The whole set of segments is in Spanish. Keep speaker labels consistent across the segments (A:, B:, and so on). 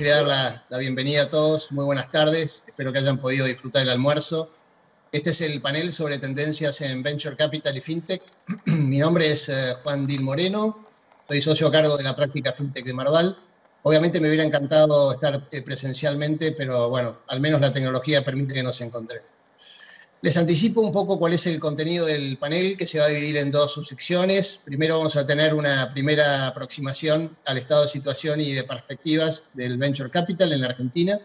A: quería dar la, la, bienvenida a todos. Muy buenas tardes. Espero que hayan podido disfrutar el almuerzo. Este es el panel sobre tendencias en Venture Capital y FinTech. Mi nombre es eh, Juan Dil Moreno. Soy socio a cargo de la práctica FinTech de Marval. Obviamente me hubiera encantado estar eh, presencialmente, pero bueno, al menos la tecnología permite que nos encontremos. Les anticipo un poco cuál es el contenido del panel, que se va a dividir en dos subsecciones. Primero vamos a tener una primera aproximación al estado de situación y de perspectivas del Venture Capital en la Argentina.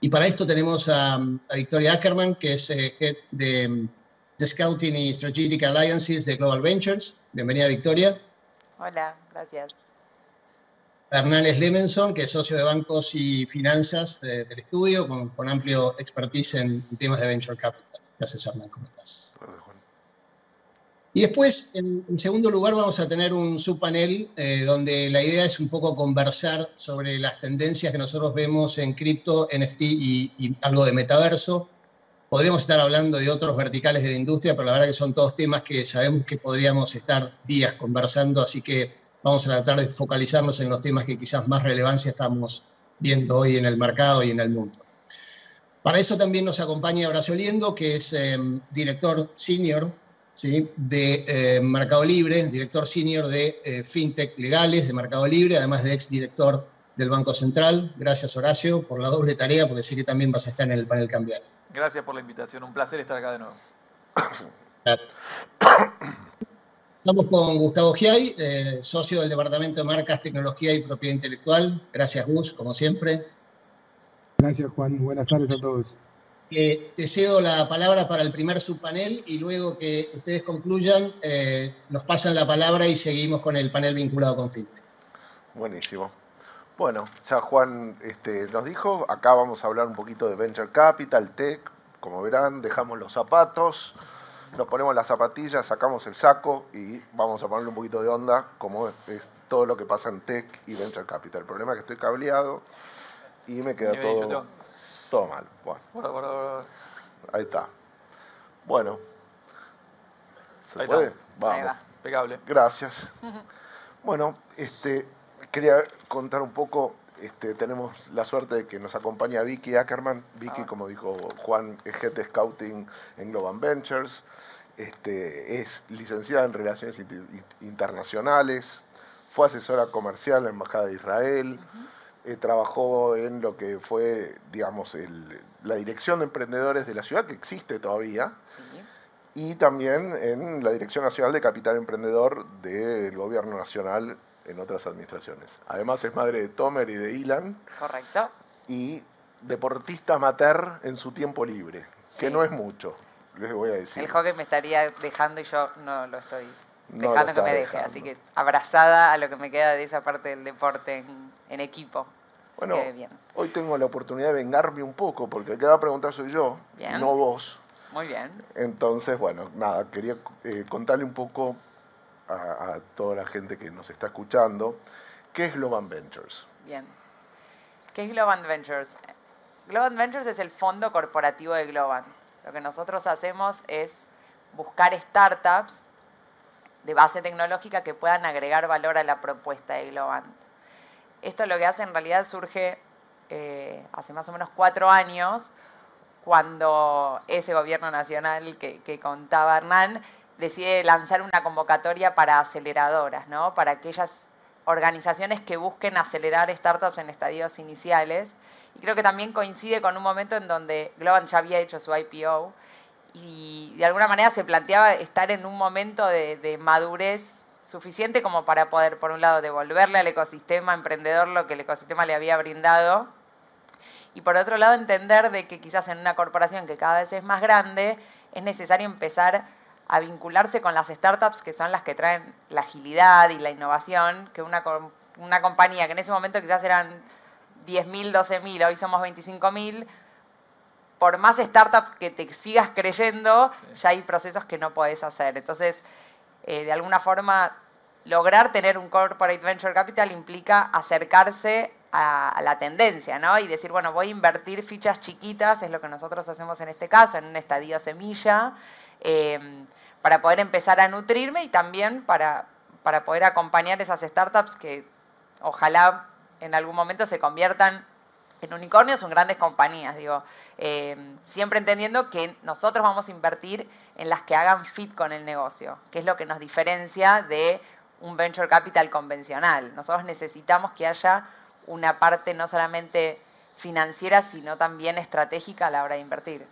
A: Y para esto tenemos a, Victoria Ackerman, que es eh, head de, de, Scouting y Strategic Alliances de Global Ventures. Bienvenida, Victoria.
B: Hola, gracias.
A: Hernández Lemenson, que es socio de bancos y finanzas de, del estudio, con, con, amplio expertise en, temas de venture capital. Gracias, Hernán, ¿cómo estás? Y después, en, en, segundo lugar, vamos a tener un subpanel eh, donde la idea es un poco conversar sobre las tendencias que nosotros vemos en cripto, NFT y, y algo de metaverso. Podríamos estar hablando de otros verticales de la industria, pero la verdad que son todos temas que sabemos que podríamos estar días conversando, así que vamos a tratar de focalizarnos en los temas que quizás más relevancia estamos viendo hoy en el mercado y en el mundo. Para eso también nos acompaña Horacio Liendo, que es eh, director senior ¿sí? de eh, Mercado Libre, director senior de eh, FinTech Legales de Mercado Libre, además de ex director del Banco Central. Gracias, Horacio, por la doble tarea, porque sé que también vas a estar en el panel cambiario.
C: Gracias por la invitación, un placer estar acá de nuevo.
A: Estamos con Gustavo Giai, eh, socio del Departamento de Marcas, Tecnología y Propiedad Intelectual. Gracias, Gus, como siempre.
D: Gracias, Juan. Buenas tardes a todos.
A: Eh, te cedo la palabra para el primer subpanel y luego que ustedes concluyan, eh, nos pasan la palabra y seguimos con el panel vinculado con FinTech.
E: Buenísimo. Bueno, ya Juan este, nos dijo, acá vamos a hablar un poquito de Venture Capital, Tech. Como verán, dejamos los zapatos nos ponemos las zapatillas, sacamos el saco y vamos a ponerle un poquito de onda, como es todo lo que pasa en Tech y Venture Capital. El problema es que estoy cableado y me queda todo, todo mal. Bueno. Ahí está. Bueno.
C: ¿Se Ahí puede? Está. Vamos. Ahí va. Pegable.
E: Gracias. Bueno, este, quería contar un poco este, tenemos la suerte de que nos acompaña Vicky Ackerman. Vicky, ah. como dijo Juan, es Head de Scouting en Global Ventures. Este, es licenciada en Relaciones Internacionales, fue asesora comercial en la Embajada de Israel, eh, trabajó en lo que fue, digamos, el, la Dirección de Emprendedores de la ciudad, que existe todavía, y también en la Dirección Nacional de Capital Emprendedor del Gobierno Nacional en otras administraciones. Además es madre de Tomer y de Ilan.
B: Correcto.
E: Y deportista amateur en su tiempo libre, que no es mucho les voy a decir.
B: El hockey me estaría dejando y yo no lo estoy dejando que me deje. Así que abrazada a lo que me queda de esa parte del deporte en, equipo.
E: Bueno, hoy tengo la oportunidad de vengarme un poco, porque el que va a preguntar soy yo, no vos.
B: Muy bien.
E: Entonces, bueno, nada, quería eh, contarle un poco a, toda la gente que nos está escuchando qué es Global Ventures.
B: Bien. ¿Qué es Global Ventures? Global Ventures es el fondo corporativo de Global. Lo que nosotros hacemos es buscar startups de base tecnológica que puedan agregar valor a la propuesta de Globant. Esto lo que hace en realidad surge eh, hace más o menos cuatro años, cuando ese gobierno nacional que, contaba Hernán decide lanzar una convocatoria para aceleradoras, ¿no? para aquellas organizaciones que busquen acelerar startups en estadios iniciales y creo que también coincide con un momento en donde Globant ya había hecho su IPO y de alguna manera se planteaba estar en un momento de, madurez suficiente como para poder, por un lado, devolverle al ecosistema emprendedor lo que el ecosistema le había brindado y por otro lado entender de que quizás en una corporación que cada vez es más grande es necesario empezar a vincularse con las startups que son las que traen la agilidad y la innovación que una, una compañía que en ese momento quizás eran 10.000, 12.000, hoy somos 25.000, por más startup que te sigas creyendo, ya hay procesos que no podés hacer. Entonces, eh, de alguna forma, lograr tener un corporate venture capital implica acercarse a, la tendencia, ¿no? Y decir, bueno, voy a invertir fichas chiquitas, es lo que nosotros hacemos en este caso, en un estadio semilla, eh, para poder empezar a nutrirme y también para, para poder acompañar esas startups que ojalá en algún momento se conviertan en unicornios son grandes compañías, digo, eh, siempre entendiendo que nosotros vamos a invertir en las que hagan fit con el negocio, que es lo que nos diferencia de un venture capital convencional. Nosotros necesitamos que haya una parte no solamente financiera, sino también estratégica a la hora de invertir.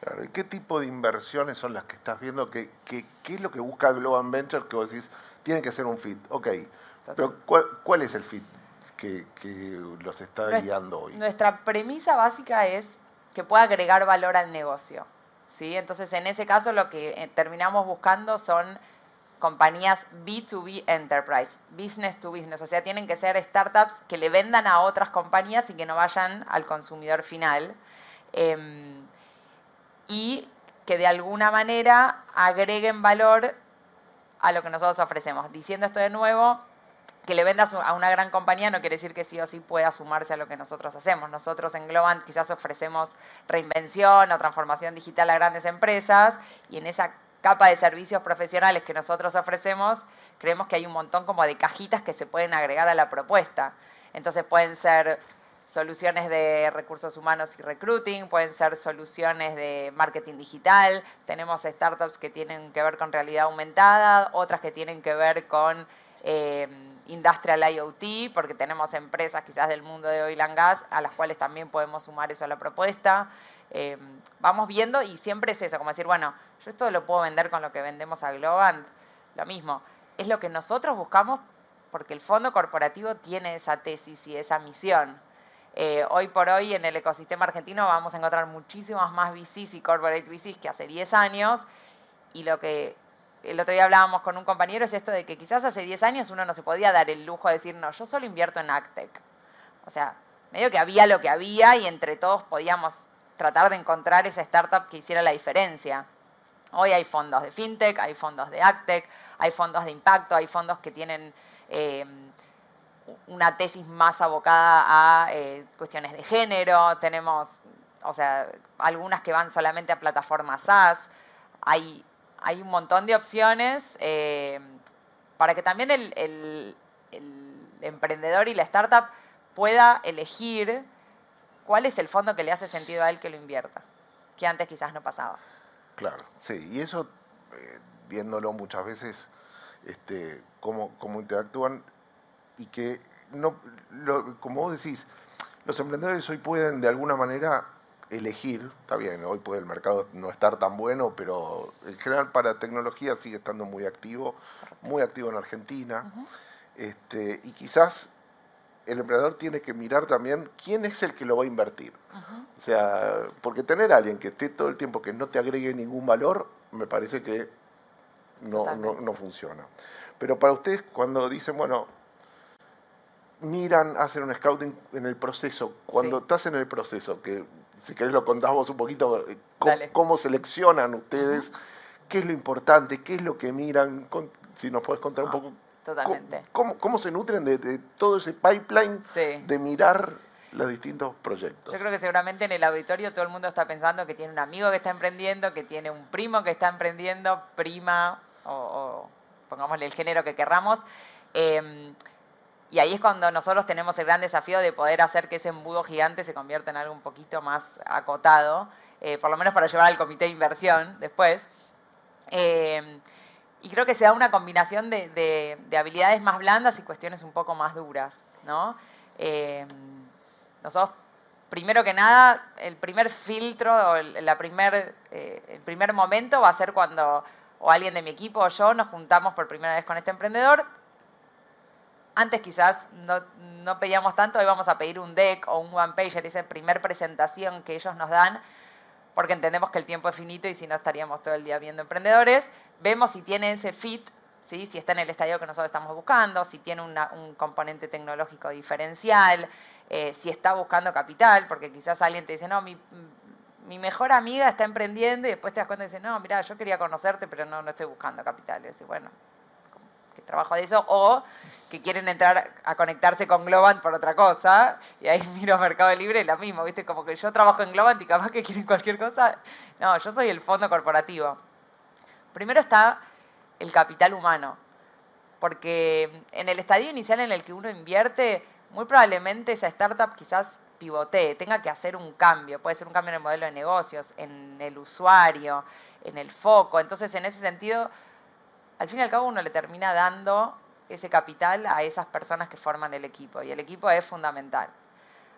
E: Claro, ¿y qué tipo de inversiones son las que estás viendo? ¿Qué, qué, es lo que busca Global Venture que vos decís, tiene que ser un fit? Ok, pero ¿cuál es el fit? que, los está guiando hoy?
B: Nuestra premisa básica es que pueda agregar valor al negocio. ¿sí? Entonces, en ese caso, lo que eh, terminamos buscando son compañías B2B Enterprise, business to business, o sea, tienen que ser startups que le vendan a otras compañías y que no vayan al consumidor final. Em, y que de alguna manera agreguen valor a lo que nosotros ofrecemos. Diciendo esto de nuevo, que le vendas a una gran compañía no quiere decir que sí o sí pueda sumarse a lo que nosotros hacemos. Nosotros en Globant quizás ofrecemos reinvención o transformación digital a grandes empresas y en esa capa de servicios profesionales que nosotros ofrecemos, creemos que hay un montón como de cajitas que se pueden agregar a la propuesta. Entonces pueden ser soluciones de recursos humanos y recruiting, pueden ser soluciones de marketing digital, tenemos startups que tienen que ver con realidad aumentada, otras que tienen que ver con eh, Industrial IoT, porque tenemos empresas quizás del mundo de oil and gas a las cuales también podemos sumar eso a la propuesta. Eh, vamos viendo y siempre es eso, como decir, bueno, yo esto lo puedo vender con lo que vendemos a Globant, lo mismo. Es lo que nosotros buscamos porque el fondo corporativo tiene esa tesis y esa misión. Eh, hoy por hoy en el ecosistema argentino vamos a encontrar muchísimas más VCs y corporate VCs que hace 10 años y lo que el otro día hablábamos con un compañero, es esto de que quizás hace 10 años uno no se podía dar el lujo de decir, no, yo solo invierto en Actec. O sea, medio que había lo que había y entre todos podíamos tratar de encontrar esa startup que hiciera la diferencia. Hoy hay fondos de fintech, hay fondos de Actec, hay fondos de impacto, hay fondos que tienen eh, una tesis más abocada a eh, cuestiones de género, tenemos, o sea, algunas que van solamente a plataformas SaaS, hay hay un montón de opciones eh, para que también el, emprendedor y la startup pueda elegir cuál es el fondo que le hace sentido a él que lo invierta, que antes quizás no pasaba.
E: Claro, sí, y eso, eh, viéndolo muchas veces, este, cómo, cómo interactúan y que, no, como vos decís, los emprendedores hoy pueden de alguna manera elegir, está bien, hoy puede el mercado no estar tan bueno, pero en general para tecnología sigue estando muy activo, muy activo en Argentina. este, y quizás el emprendedor tiene que mirar también quién es el que lo va a invertir. O sea, porque tener a alguien que esté todo el tiempo que no te agregue ningún valor, me parece que no, no, funciona. Pero para ustedes, cuando dicen, bueno, miran, hacen un scouting en el proceso, cuando estás en el proceso, que si querés lo contás vos un poquito, eh, cómo, seleccionan ustedes, qué es lo importante, qué es lo que miran, si nos puedes contar un ah, poco.
B: Totalmente.
E: Cómo, se nutren de, todo ese pipeline de mirar los distintos proyectos?
B: Yo creo que seguramente en el auditorio todo el mundo está pensando que tiene un amigo que está emprendiendo, que tiene un primo que está emprendiendo, prima o, pongámosle el género que querramos. Em, y ahí es cuando nosotros tenemos el gran desafío de poder hacer que ese embudo gigante se convierta en algo un poquito más acotado, eh, por lo menos para llevar al comité de inversión después. Eh, y creo que se da una combinación de, habilidades más blandas y cuestiones un poco más duras. ¿no? Eh, nosotros, primero que nada, el primer filtro o el, la primer, el primer momento va a ser cuando o alguien de mi equipo o yo nos juntamos por primera vez con este emprendedor antes quizás no, pedíamos tanto, hoy vamos a pedir un deck o un one pager, esa primer presentación que ellos nos dan, porque entendemos que el tiempo es finito y si no estaríamos todo el día viendo emprendedores. Vemos si tiene ese fit, ¿sí? si está en el estadio que nosotros estamos buscando, si tiene un componente tecnológico diferencial, eh, si está buscando capital, porque quizás alguien te dice, no, mi, mejor amiga está emprendiendo y después te das cuenta y dices, no, mira, yo quería conocerte, pero no, no estoy buscando capital. Y bueno, que trabajo de eso, o que quieren entrar a conectarse con Globant por otra cosa, y ahí miro Mercado Libre y lo mismo, ¿viste? Como que yo trabajo en Globant y capaz que quieren cualquier cosa. No, yo soy el fondo corporativo. Primero está el capital humano, porque en el estadio inicial en el que uno invierte, muy probablemente esa startup quizás pivotee, tenga que hacer un cambio, puede ser un cambio en el modelo de negocios, en el usuario, en el foco. Entonces, en ese sentido, al fin y al cabo uno le termina dando ese capital a esas personas que forman el equipo y el equipo es fundamental.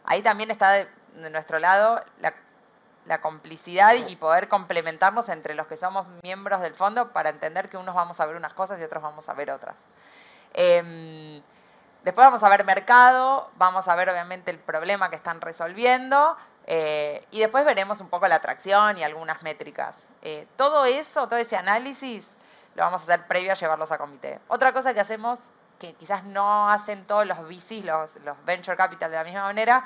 B: Ahí también está de, nuestro lado la, complicidad y poder complementarnos entre los que somos miembros del fondo para entender que unos vamos a ver unas cosas y otros vamos a ver otras. Em, después vamos a ver mercado, vamos a ver obviamente el problema que están resolviendo eh, y después veremos un poco la atracción y algunas métricas. Eh, todo eso, todo ese análisis lo vamos a hacer previo a llevarlos a comité. Otra cosa que hacemos, que quizás no hacen todos los VCs, los, Venture Capital de la misma manera,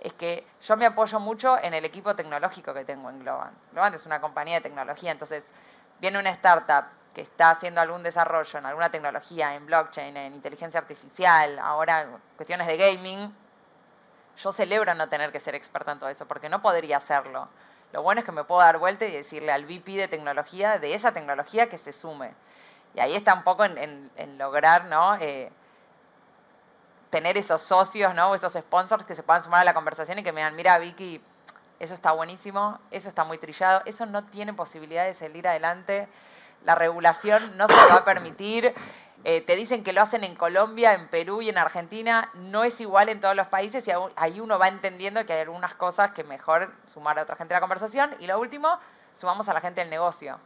B: es que yo me apoyo mucho en el equipo tecnológico que tengo en Globant. Globant es una compañía de tecnología, entonces viene una startup que está haciendo algún desarrollo en alguna tecnología, en blockchain, en inteligencia artificial, ahora cuestiones de gaming, yo celebro no tener que ser experta en todo eso, porque no podría hacerlo. Lo bueno es que me puedo dar vuelta y decirle al VP de tecnología, de esa tecnología, que se sume. Y ahí está un poco en, lograr, ¿no? Eh, tener esos socios, ¿no? esos sponsors que se puedan sumar a la conversación y que me digan, mira, Vicky, eso está buenísimo, eso está muy trillado, eso no tiene posibilidad de salir adelante, la regulación no se va a permitir, eh, te dicen que lo hacen en Colombia, en Perú y en Argentina, no es igual en todos los países y ahí uno va entendiendo que hay algunas cosas que mejor sumar a otra gente a la conversación. Y lo último, sumamos a la gente del negocio.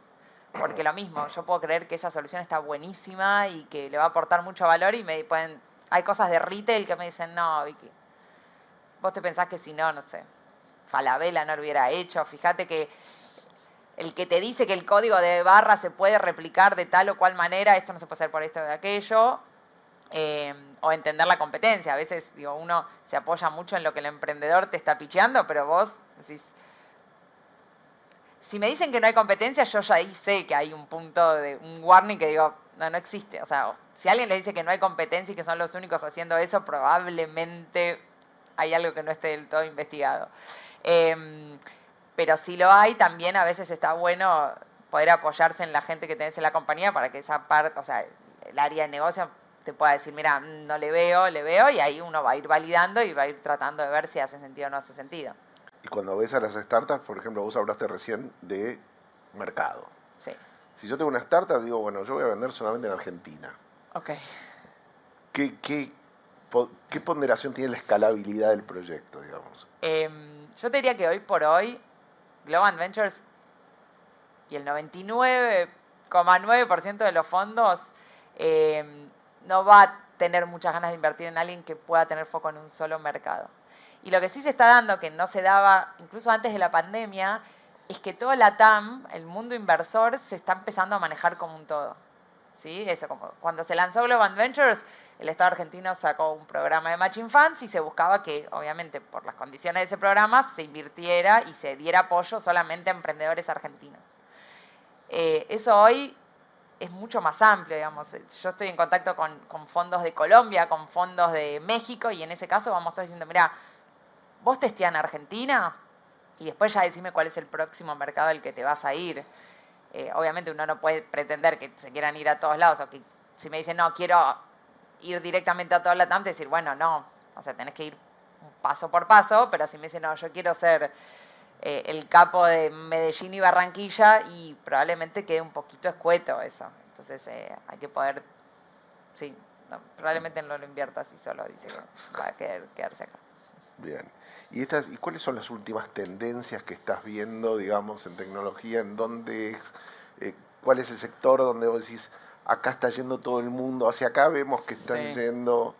B: Porque lo mismo, yo puedo creer que esa solución está buenísima y que le va a aportar mucho valor y me pueden... Hay cosas de retail que me dicen, no, Vicky, vos te pensás que si no, no sé, Falabella no lo hubiera hecho, fíjate que el que te dice que el código de barra se puede replicar de tal o cual manera, esto no se puede hacer por esto o de aquello, eh, o entender la competencia. A veces digo, uno se apoya mucho en lo que el emprendedor te está picheando, pero vos decís, si me dicen que no hay competencia, yo ya ahí sé que hay un punto de un warning que digo, no, no existe. O sea, si alguien le dice que no hay competencia y que son los únicos haciendo eso, probablemente hay algo que no esté del todo investigado. Eh, pero si lo hay, también a veces está bueno poder apoyarse en la gente que tenés en la compañía para que esa parte, o sea, el área de negocio te pueda decir, mira, no le veo, le veo, y ahí uno va a ir validando y va a ir tratando de ver si hace sentido o no hace sentido.
E: Y cuando ves a las startups, por ejemplo, vos hablaste recién de mercado.
B: Sí.
E: Si yo tengo una startup, digo, bueno, yo voy a vender solamente en Argentina.
B: Ok.
E: ¿Qué, qué, qué ponderación tiene la escalabilidad del proyecto, digamos?
B: Em, yo te diría que hoy por hoy Global Ventures y el 99,9% de los fondos eh, no va a tener muchas ganas de invertir en alguien que pueda tener foco en un solo mercado. Y lo que sí se está dando, que no se daba incluso antes de la pandemia, es que todo la TAM, el mundo inversor, se está empezando a manejar como un todo. ¿Sí? Eso, cuando se lanzó Global Ventures, el Estado argentino sacó un programa de Matching Funds y se buscaba que, obviamente, por las condiciones de ese programa, se invirtiera y se diera apoyo solamente a emprendedores argentinos. Eh, eso hoy es mucho más amplio, digamos. Yo estoy en contacto con, fondos de Colombia, con fondos de México, y en ese caso vamos a estar diciendo, mira, vos testeás en Argentina y después ya decime cuál es el próximo mercado al que te vas a ir. Eh, obviamente uno no puede pretender que se quieran ir a todos lados, o que si me dicen, no, quiero ir directamente a toda la TAM, decir, bueno, no, o sea, tenés que ir paso por paso, pero si me dicen, no, yo quiero ser eh, el capo de Medellín y Barranquilla, y probablemente quede un poquito escueto eso. Entonces eh, hay que poder, sí, probablemente no lo invierta así solo, dice que va a querer quedarse acá.
E: Bien. ¿Y, estas, ¿Y cuáles son las últimas tendencias que estás viendo, digamos, en tecnología? ¿En dónde eh, ¿Cuál es el sector donde vos decís, acá está yendo todo el mundo, hacia acá vemos que están yendo...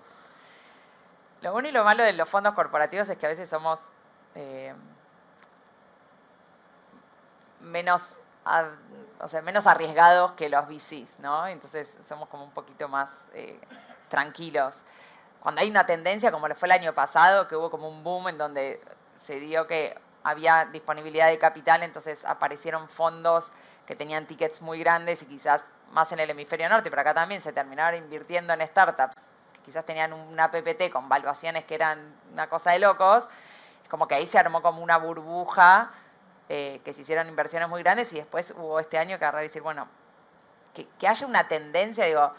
B: Lo bueno y lo malo de los fondos corporativos es que a veces somos eh, menos, o sea, menos arriesgados que los VCs, ¿no? Entonces somos como un poquito más eh, tranquilos. Cuando hay una tendencia, como le fue el año pasado, que hubo como un boom en donde se dio que había disponibilidad de capital, entonces aparecieron fondos que tenían tickets muy grandes y quizás más en el hemisferio norte, pero acá también se terminaron invirtiendo en startups que quizás tenían una PPT con valuaciones que eran una cosa de locos, como que ahí se armó como una burbuja eh, que se hicieron inversiones muy grandes y después hubo este año que agarrar y decir, bueno, que, haya una tendencia, digo,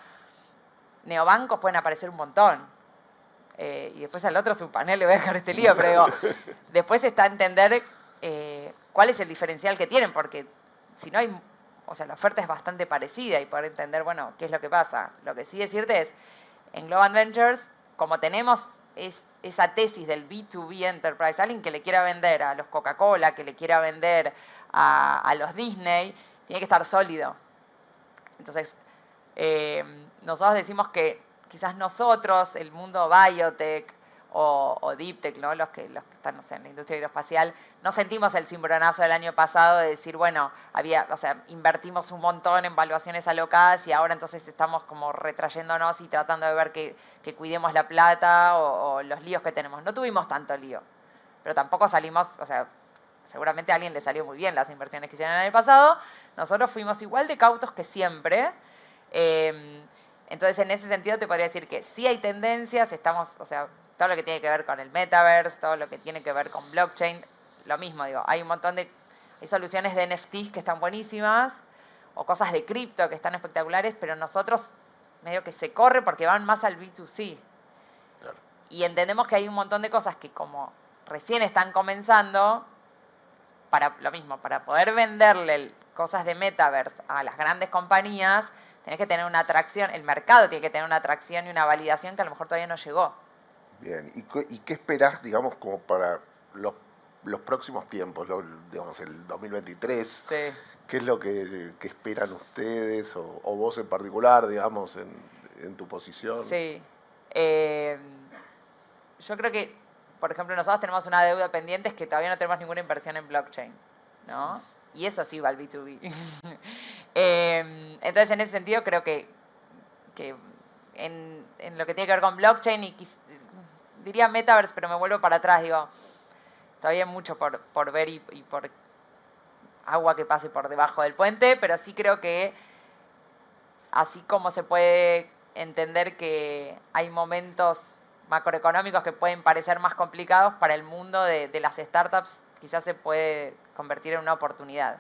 B: neobancos pueden aparecer un montón. eh, y después al otro su panel le voy a dejar este lío, pero digo, después está entender eh, cuál es el diferencial que tienen, porque si no hay, o sea, la oferta es bastante parecida y poder entender, bueno, qué es lo que pasa. Lo que sí decirte es, en Global Ventures, como tenemos esa tesis del B2B Enterprise, alguien que le quiera vender a los Coca-Cola, que le quiera vender a, los Disney, tiene que estar sólido. Entonces, eh, nosotros decimos que quizás nosotros, el mundo biotech o, o deep tech, ¿no? los, que, los que están en la industria aeroespacial, no sentimos el cimbronazo del año pasado de decir, bueno, había, o sea, invertimos un montón en valuaciones alocadas y ahora entonces estamos como retrayéndonos y tratando de ver que, cuidemos la plata o, los líos que tenemos. No tuvimos tanto lío, pero tampoco salimos, o sea, seguramente a alguien le salió muy bien las inversiones que hicieron en el pasado. Nosotros fuimos igual de cautos que siempre. Eh, entonces, en ese sentido, te podría decir que sí hay tendencias, estamos, o sea, todo lo que tiene que ver con el metaverse, todo lo que tiene que ver con blockchain, lo mismo, digo, hay un montón de hay soluciones de NFTs que están buenísimas, o cosas de cripto que están espectaculares, pero nosotros medio que se corre porque van más al B2C. Y entendemos que hay un montón de cosas que como recién están comenzando, para lo mismo, para poder venderle cosas de metaverse a las grandes compañías, tenés que tener una atracción, el mercado tiene que tener una atracción y una validación que a lo mejor todavía no llegó.
E: Bien, ¿y, qué esperás, digamos, como para los, próximos tiempos, digamos, el 2023? Sí. ¿Qué es lo que, esperan ustedes o, vos en particular, digamos, en, tu posición?
B: Sí. Eh, yo creo que, por ejemplo, nosotros tenemos una deuda pendiente es que todavía no tenemos ninguna inversión en blockchain, ¿no? Y eso sí va al B2B. Em, entonces, en ese sentido, creo que, en, lo que tiene que ver con blockchain, y diría metaverse, pero me vuelvo para atrás, digo, todavía hay mucho por, por ver y, por agua que pase por debajo del puente, pero sí creo que así como se puede entender que hay momentos macroeconómicos que pueden parecer más complicados para el mundo de las startups, quizás se puede convertir en una oportunidad.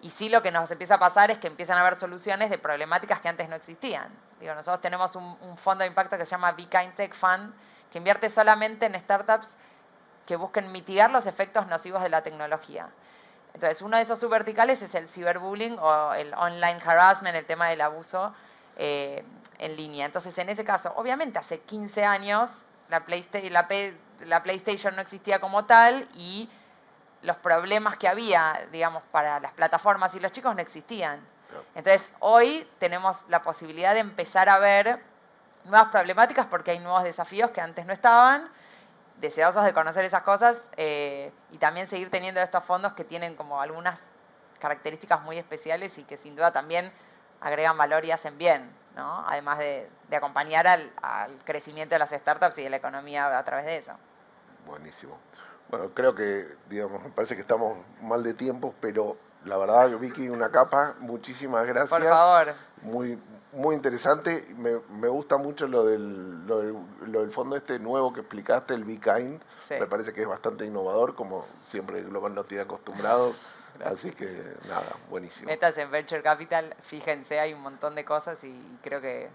B: Y sí lo que nos empieza a pasar es que empiezan a haber soluciones de problemáticas que antes no existían. Digo, nosotros tenemos un, fondo de impacto que se llama Be Kind Tech Fund, que invierte solamente en startups que busquen mitigar los efectos nocivos de la tecnología. Entonces, uno de esos subverticales es el ciberbullying o el online harassment, el tema del abuso eh, en línea. Entonces, en ese caso, obviamente hace 15 años la, la PlayStation no existía como tal y los problemas que había, digamos, para las plataformas y los chicos no existían. Entonces, hoy tenemos la posibilidad de empezar a ver nuevas problemáticas porque hay nuevos desafíos que antes no estaban, deseosos de conocer esas cosas eh, y también seguir teniendo estos fondos que tienen como algunas características muy especiales y que sin duda también agregan valor y hacen bien, ¿no? además de, acompañar al, al crecimiento de las startups y de la economía a través de eso.
E: Buenísimo. Bueno, creo que, digamos, me parece que estamos mal de tiempo, pero la verdad, Vicky, una capa, muchísimas gracias.
B: Por favor.
E: Muy, muy interesante. Me, me gusta mucho lo del, lo del, fondo este nuevo que explicaste, el Be Kind. Me parece que es bastante innovador, como siempre Global no tiene acostumbrado. Así que nada, buenísimo.
B: Metas en Venture Capital, fíjense, hay un montón de cosas y creo que,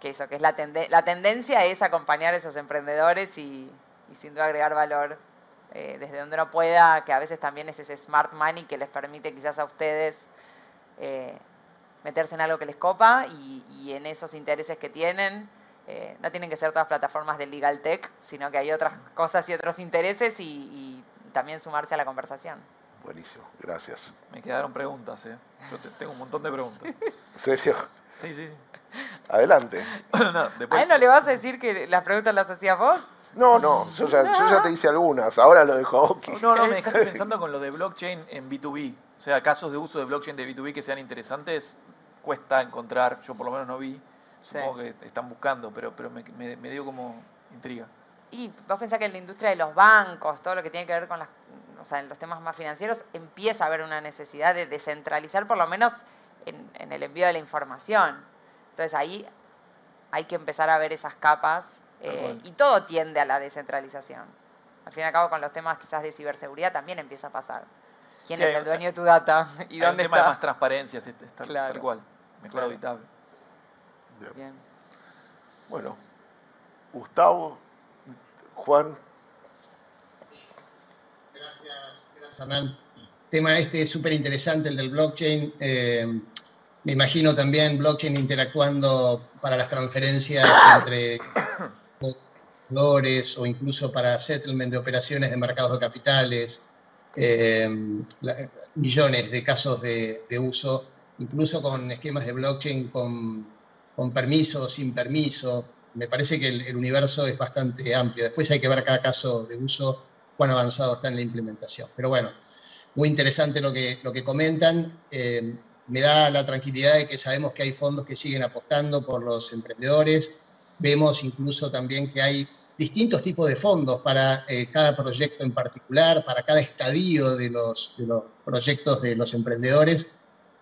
B: que eso, que es la, la tendencia es acompañar a esos emprendedores y, y sin duda agregar valor eh, desde donde uno pueda, que a veces también es ese smart money que les permite quizás a ustedes eh, meterse en algo que les copa y, en esos intereses que tienen. Eh, no tienen que ser todas plataformas de legal tech, sino que hay otras cosas y otros intereses y, también sumarse a la conversación.
E: Buenísimo, gracias.
C: Me quedaron preguntas, ¿eh? Yo tengo un montón de preguntas.
E: ¿En serio?
C: Sí, sí.
E: Adelante.
B: no, después... ¿A él no le vas a decir que las preguntas las hacías vos?
E: No, no, yo ya, te hice algunas, ahora lo dejo.
C: No, no, me dejaste pensando con lo de blockchain en B2B. O sea, casos de uso de blockchain de B2B que sean interesantes, cuesta encontrar, yo por lo menos no vi, supongo que están buscando, pero, pero me, me, dio como intriga.
B: Y vos pensás que en la industria de los bancos, todo lo que tiene que ver con las, o sea, en los temas más financieros, empieza a haber una necesidad de descentralizar por lo menos en, en el envío de la información. Entonces ahí hay que empezar a ver esas capas eh, y todo tiende a la descentralización. Al fin y al cabo, con los temas quizás de ciberseguridad también empieza a pasar. ¿Quién es el dueño de tu data? ¿Y dónde
C: tema de más transparencia, es, tal, cual. Mejor claro.
E: Bien. Bueno, Gustavo, Juan.
A: Gracias, gracias Hernán. Tema este es súper interesante, el del blockchain. Eh, me imagino también blockchain interactuando para las transferencias entre jugadores o incluso para settlement de operaciones de mercados de capitales. Eh, millones de casos de, uso, incluso con esquemas de blockchain con, con permiso sin permiso. Me parece que el, universo es bastante amplio. Después hay que ver cada caso de uso, cuán avanzado está en la implementación. Pero bueno, muy interesante lo que, lo que comentan. Eh, me da la tranquilidad de que sabemos que hay fondos que siguen apostando por los emprendedores. Vemos incluso también que hay distintos tipos de fondos para eh, cada proyecto en particular, para cada estadio de los, los proyectos de los emprendedores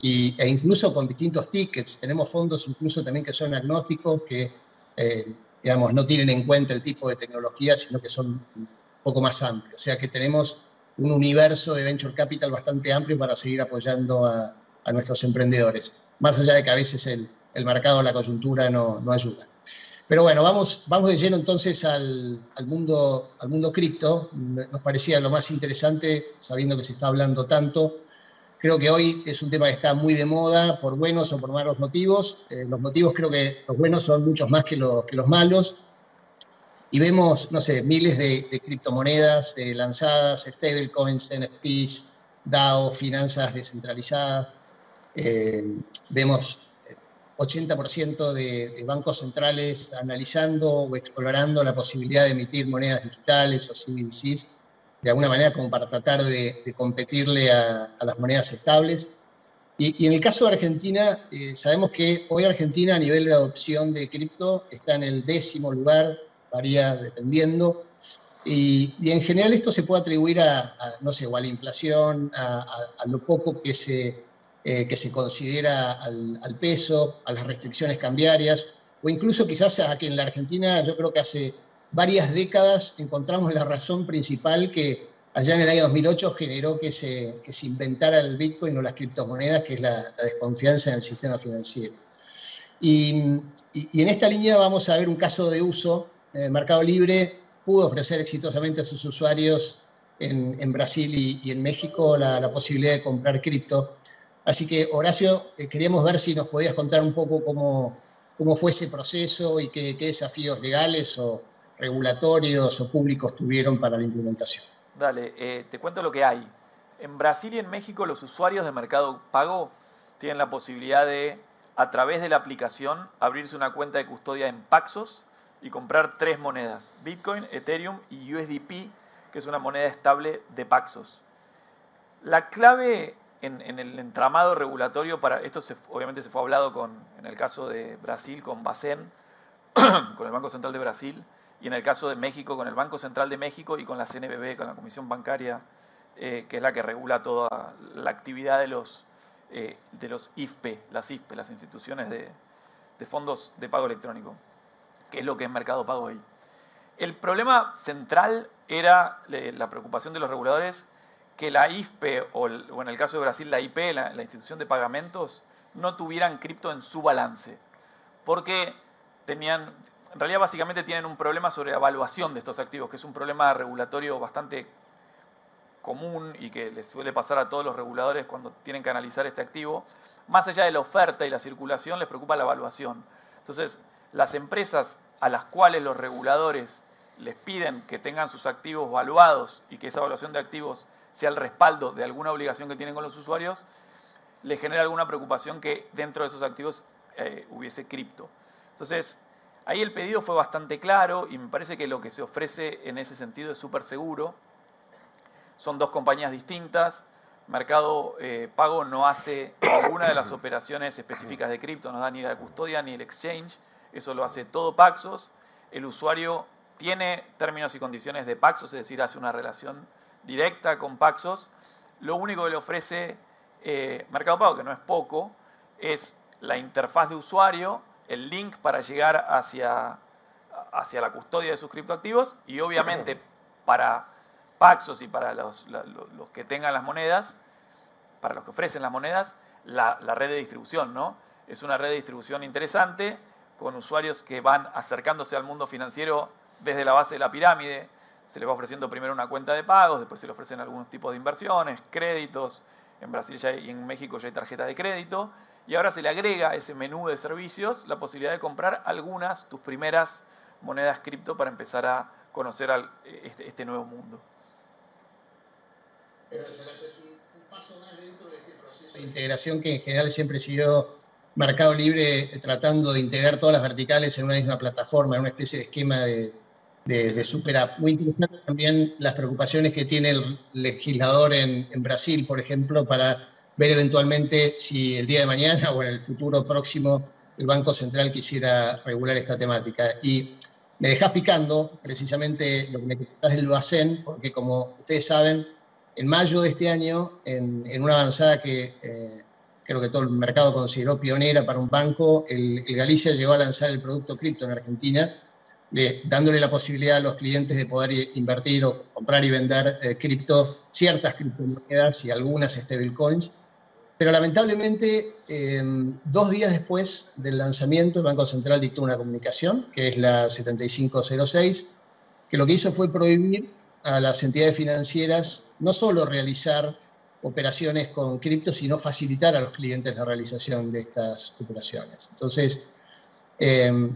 A: y, e incluso con distintos tickets. Tenemos fondos incluso también que son agnósticos, que eh, digamos, no tienen en cuenta el tipo de tecnología, sino que son un poco más amplios. O sea que tenemos un universo de venture capital bastante amplio para seguir apoyando a, a nuestros emprendedores, más allá de que a veces el, el mercado, la coyuntura no, no ayuda. Pero bueno, vamos, vamos de lleno entonces al, mundo, al mundo cripto. Nos parecía lo más interesante, sabiendo que se está hablando tanto. Creo que hoy es un tema que está muy de moda por buenos o por malos motivos. Eh, los motivos creo que los buenos son muchos más que, los, que los malos. Y vemos, no sé, miles de, de criptomonedas eh, lanzadas, stablecoins, NFTs, DAO, finanzas descentralizadas. Eh, vemos 80% de, bancos centrales analizando o explorando la posibilidad de emitir monedas digitales o CBDCs de alguna manera como para tratar de, competirle a, las monedas estables. Y, en el caso de Argentina, eh, sabemos que hoy Argentina a nivel de adopción de cripto está en el décimo lugar, varía dependiendo, y, en general esto se puede atribuir a, no sé, a la inflación, a, a lo poco que se eh, que se considera al, peso, a las restricciones cambiarias, o incluso quizás a que en la Argentina yo creo que hace varias décadas encontramos la razón principal que allá en el año 2008 generó que se, inventara el Bitcoin o las criptomonedas, que es la, desconfianza en el sistema financiero. Y, y, en esta línea vamos a ver un caso de uso. Eh, Mercado Libre pudo ofrecer exitosamente a sus usuarios en, en Brasil y, y, en México la posibilidad de comprar cripto. Así que, Horacio, eh, queríamos ver si nos podías contar un poco cómo, cómo fue ese proceso y qué, desafíos legales o regulatorios o públicos tuvieron para la implementación.
C: Dale, eh, te cuento lo que hay. En Brasil y en México los usuarios de Mercado Pago tienen la posibilidad de, a través de la aplicación, abrirse una cuenta de custodia en Paxos y comprar tres monedas, Bitcoin, Ethereum y USDP, que es una moneda estable de Paxos. La clave en, el entramado regulatorio para esto obviamente se fue hablado con en el caso de Brasil con Bacen con el Banco Central de Brasil y en el caso de México con el Banco Central de México y con la CNBB con la Comisión Bancaria eh, que es la que regula toda la actividad de los eh, de los IFP las IFP las instituciones de, de fondos de pago electrónico que es lo que es Mercado Pago hoy. El problema central era eh, la preocupación de los reguladores que la IFPE o, en el caso de Brasil la IP, la, institución de pagamentos, no tuvieran cripto en su balance. Porque tenían, en realidad básicamente tienen un problema sobre la evaluación de estos activos, que es un problema regulatorio bastante común y que les suele pasar a todos los reguladores cuando tienen que analizar este activo. Más allá de la oferta y la circulación, les preocupa la evaluación. Entonces, las empresas a las cuales los reguladores les piden que tengan sus activos evaluados y que esa evaluación de activos sea el respaldo de alguna obligación que tienen con los usuarios, le genera alguna preocupación que dentro de esos activos eh, hubiese cripto. Entonces, ahí el pedido fue bastante claro y me parece que lo que se ofrece en ese sentido es súper seguro. Son dos compañías distintas. Mercado eh, Pago no hace ninguna de las operaciones específicas de cripto, no da ni la custodia ni el exchange. Eso lo hace todo Paxos. El usuario tiene términos y condiciones de Paxos, es decir, hace una relación directa con Paxos. Lo único que le ofrece eh, Mercado Pago, que no es poco, es la interfaz de usuario, el link para llegar hacia, hacia la custodia de sus criptoactivos y obviamente para Paxos y para los, los, que tengan las monedas, para los que ofrecen las monedas, la, red de distribución, ¿no? Es una red de distribución interesante con usuarios que van acercándose al mundo financiero desde la base de la pirámide. Se les va ofreciendo primero una cuenta de pagos, después se les ofrecen algunos tipos de inversiones, créditos. En Brasil y en México ya hay tarjeta de crédito. Y ahora se le agrega a ese menú de servicios la posibilidad de comprar algunas, tus primeras monedas cripto para empezar a conocer este, este, nuevo mundo.
A: Es un, paso más dentro de este proceso de integración que en general siempre siguió Mercado Libre tratando de integrar todas las verticales en una misma plataforma, en una especie de esquema de, de, app. Muy interesante también las preocupaciones que tiene el legislador en, Brasil, por ejemplo, para ver eventualmente si el día de mañana o en el futuro próximo el Banco Central quisiera regular esta temática. Y me dejas picando precisamente lo que me preguntas del Bacen, porque como ustedes saben, en mayo de este año, en, una avanzada que eh, creo que todo el mercado consideró pionera para un banco, el, Galicia llegó a lanzar el producto cripto en Argentina, dándole la posibilidad a los clientes de poder invertir o comprar y vender eh, cripto, ciertas criptomonedas y algunas stablecoins, pero lamentablemente, em, dos días después del lanzamiento, el Banco Central dictó una comunicación, que es la 7506, que lo que hizo fue prohibir a las entidades financieras no solo realizar operaciones con cripto, sino facilitar a los clientes la realización de estas operaciones. Entonces, em,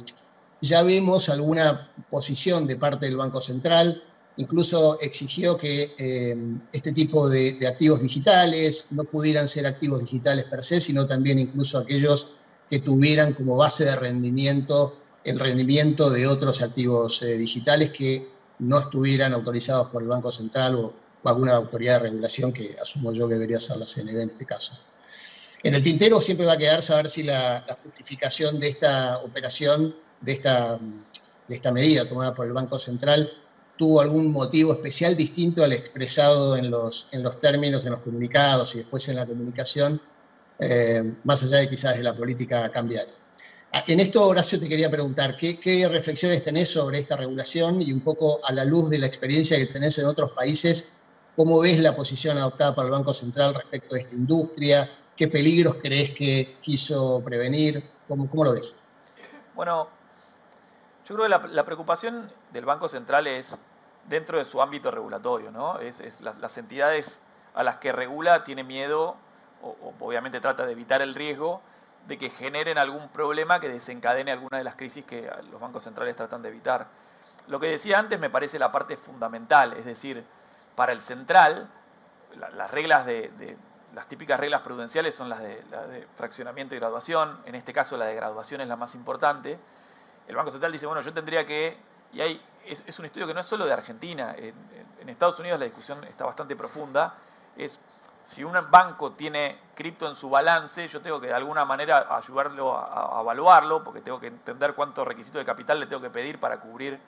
A: ya vemos alguna posición de parte del Banco Central, incluso exigió que eh, este tipo de, activos digitales no pudieran ser activos digitales per se, sino también incluso aquellos que tuvieran como base de rendimiento el rendimiento de otros activos eh, digitales que no estuvieran autorizados por el Banco Central o, alguna autoridad de regulación que asumo yo que debería ser la CNB en este caso. En el tintero siempre va a quedar saber si la, justificación de esta operación, de esta, de esta medida tomada por el Banco Central, tuvo algún motivo especial distinto al expresado en los, en los términos, en los comunicados y después en la comunicación, eh, más allá de quizás de la política cambiaria. Ah, en esto, Horacio, te quería preguntar, ¿qué, ¿qué, reflexiones tenés sobre esta regulación y un poco a la luz de la experiencia que tenés en otros países, cómo ves la posición adoptada por el Banco Central respecto a esta industria? ¿Qué peligros crees que quiso prevenir? ¿Cómo, cómo lo ves?
C: Bueno, yo creo que la, preocupación del Banco Central es dentro de su ámbito regulatorio, ¿no? Es, las entidades a las que regula tiene miedo, o, obviamente trata de evitar el riesgo, de que generen algún problema que desencadene alguna de las crisis que los bancos centrales tratan de evitar. Lo que decía antes me parece la parte fundamental, es decir, para el central, las reglas de, las típicas reglas prudenciales son las de, fraccionamiento y graduación, en este caso la de graduación es la más importante, el Banco Central dice, bueno, yo tendría que, y hay, es, un estudio que no es solo de Argentina, en, Estados Unidos la discusión está bastante profunda, es si un banco tiene cripto en su balance, yo tengo que de alguna manera ayudarlo a, evaluarlo, porque tengo que entender cuánto requisito de capital le tengo que pedir para cubrir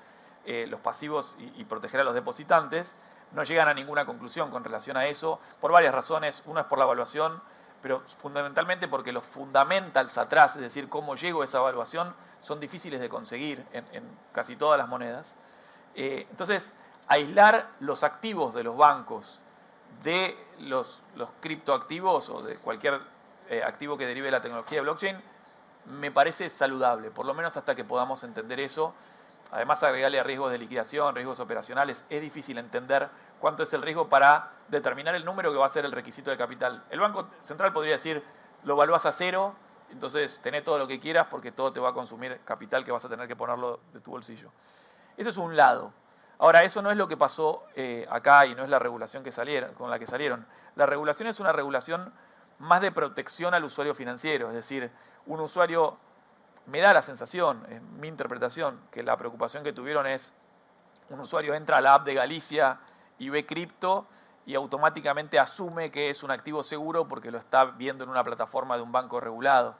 C: eh, los pasivos y, proteger a los depositantes. No llegan a ninguna conclusión con relación a eso, por varias razones. Una es por la evaluación, pero fundamentalmente porque los fundamentals atrás, es decir, cómo llego a esa evaluación, son difíciles de conseguir en, casi todas las monedas. Eh, entonces, aislar los activos de los bancos de los, los criptoactivos o de cualquier eh, activo que derive de la tecnología de blockchain me parece saludable, por lo menos hasta que podamos entender eso. Además, agregarle a riesgos de liquidación, riesgos operacionales, es difícil entender cuánto es el riesgo para determinar el número que va a ser el requisito de capital. El Banco Central podría decir, lo evalúas a cero, entonces tené todo lo que quieras porque todo te va a consumir capital que vas a tener que ponerlo de tu bolsillo. Eso es un lado. Ahora, eso no es lo que pasó eh, acá y no es la regulación que salieron, con la que salieron. La regulación es una regulación más de protección al usuario financiero, es decir, un usuario, me da la sensación, en mi interpretación, que la preocupación que tuvieron es, un usuario entra a la app de Galicia y ve cripto y automáticamente asume que es un activo seguro porque lo está viendo en una plataforma de un banco regulado.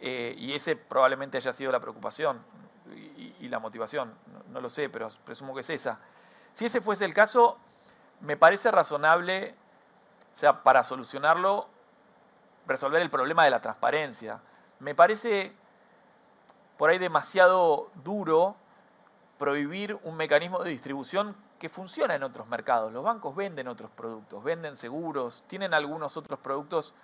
C: Eh, y ese probablemente haya sido la preocupación y, la motivación. No, lo sé, pero presumo que es esa. Si ese fuese el caso, me parece razonable, o sea, para solucionarlo, resolver el problema de la transparencia. Me parece por ahí demasiado duro prohibir un mecanismo de distribución que funciona en otros mercados. Los bancos venden otros productos, venden seguros, tienen algunos otros productos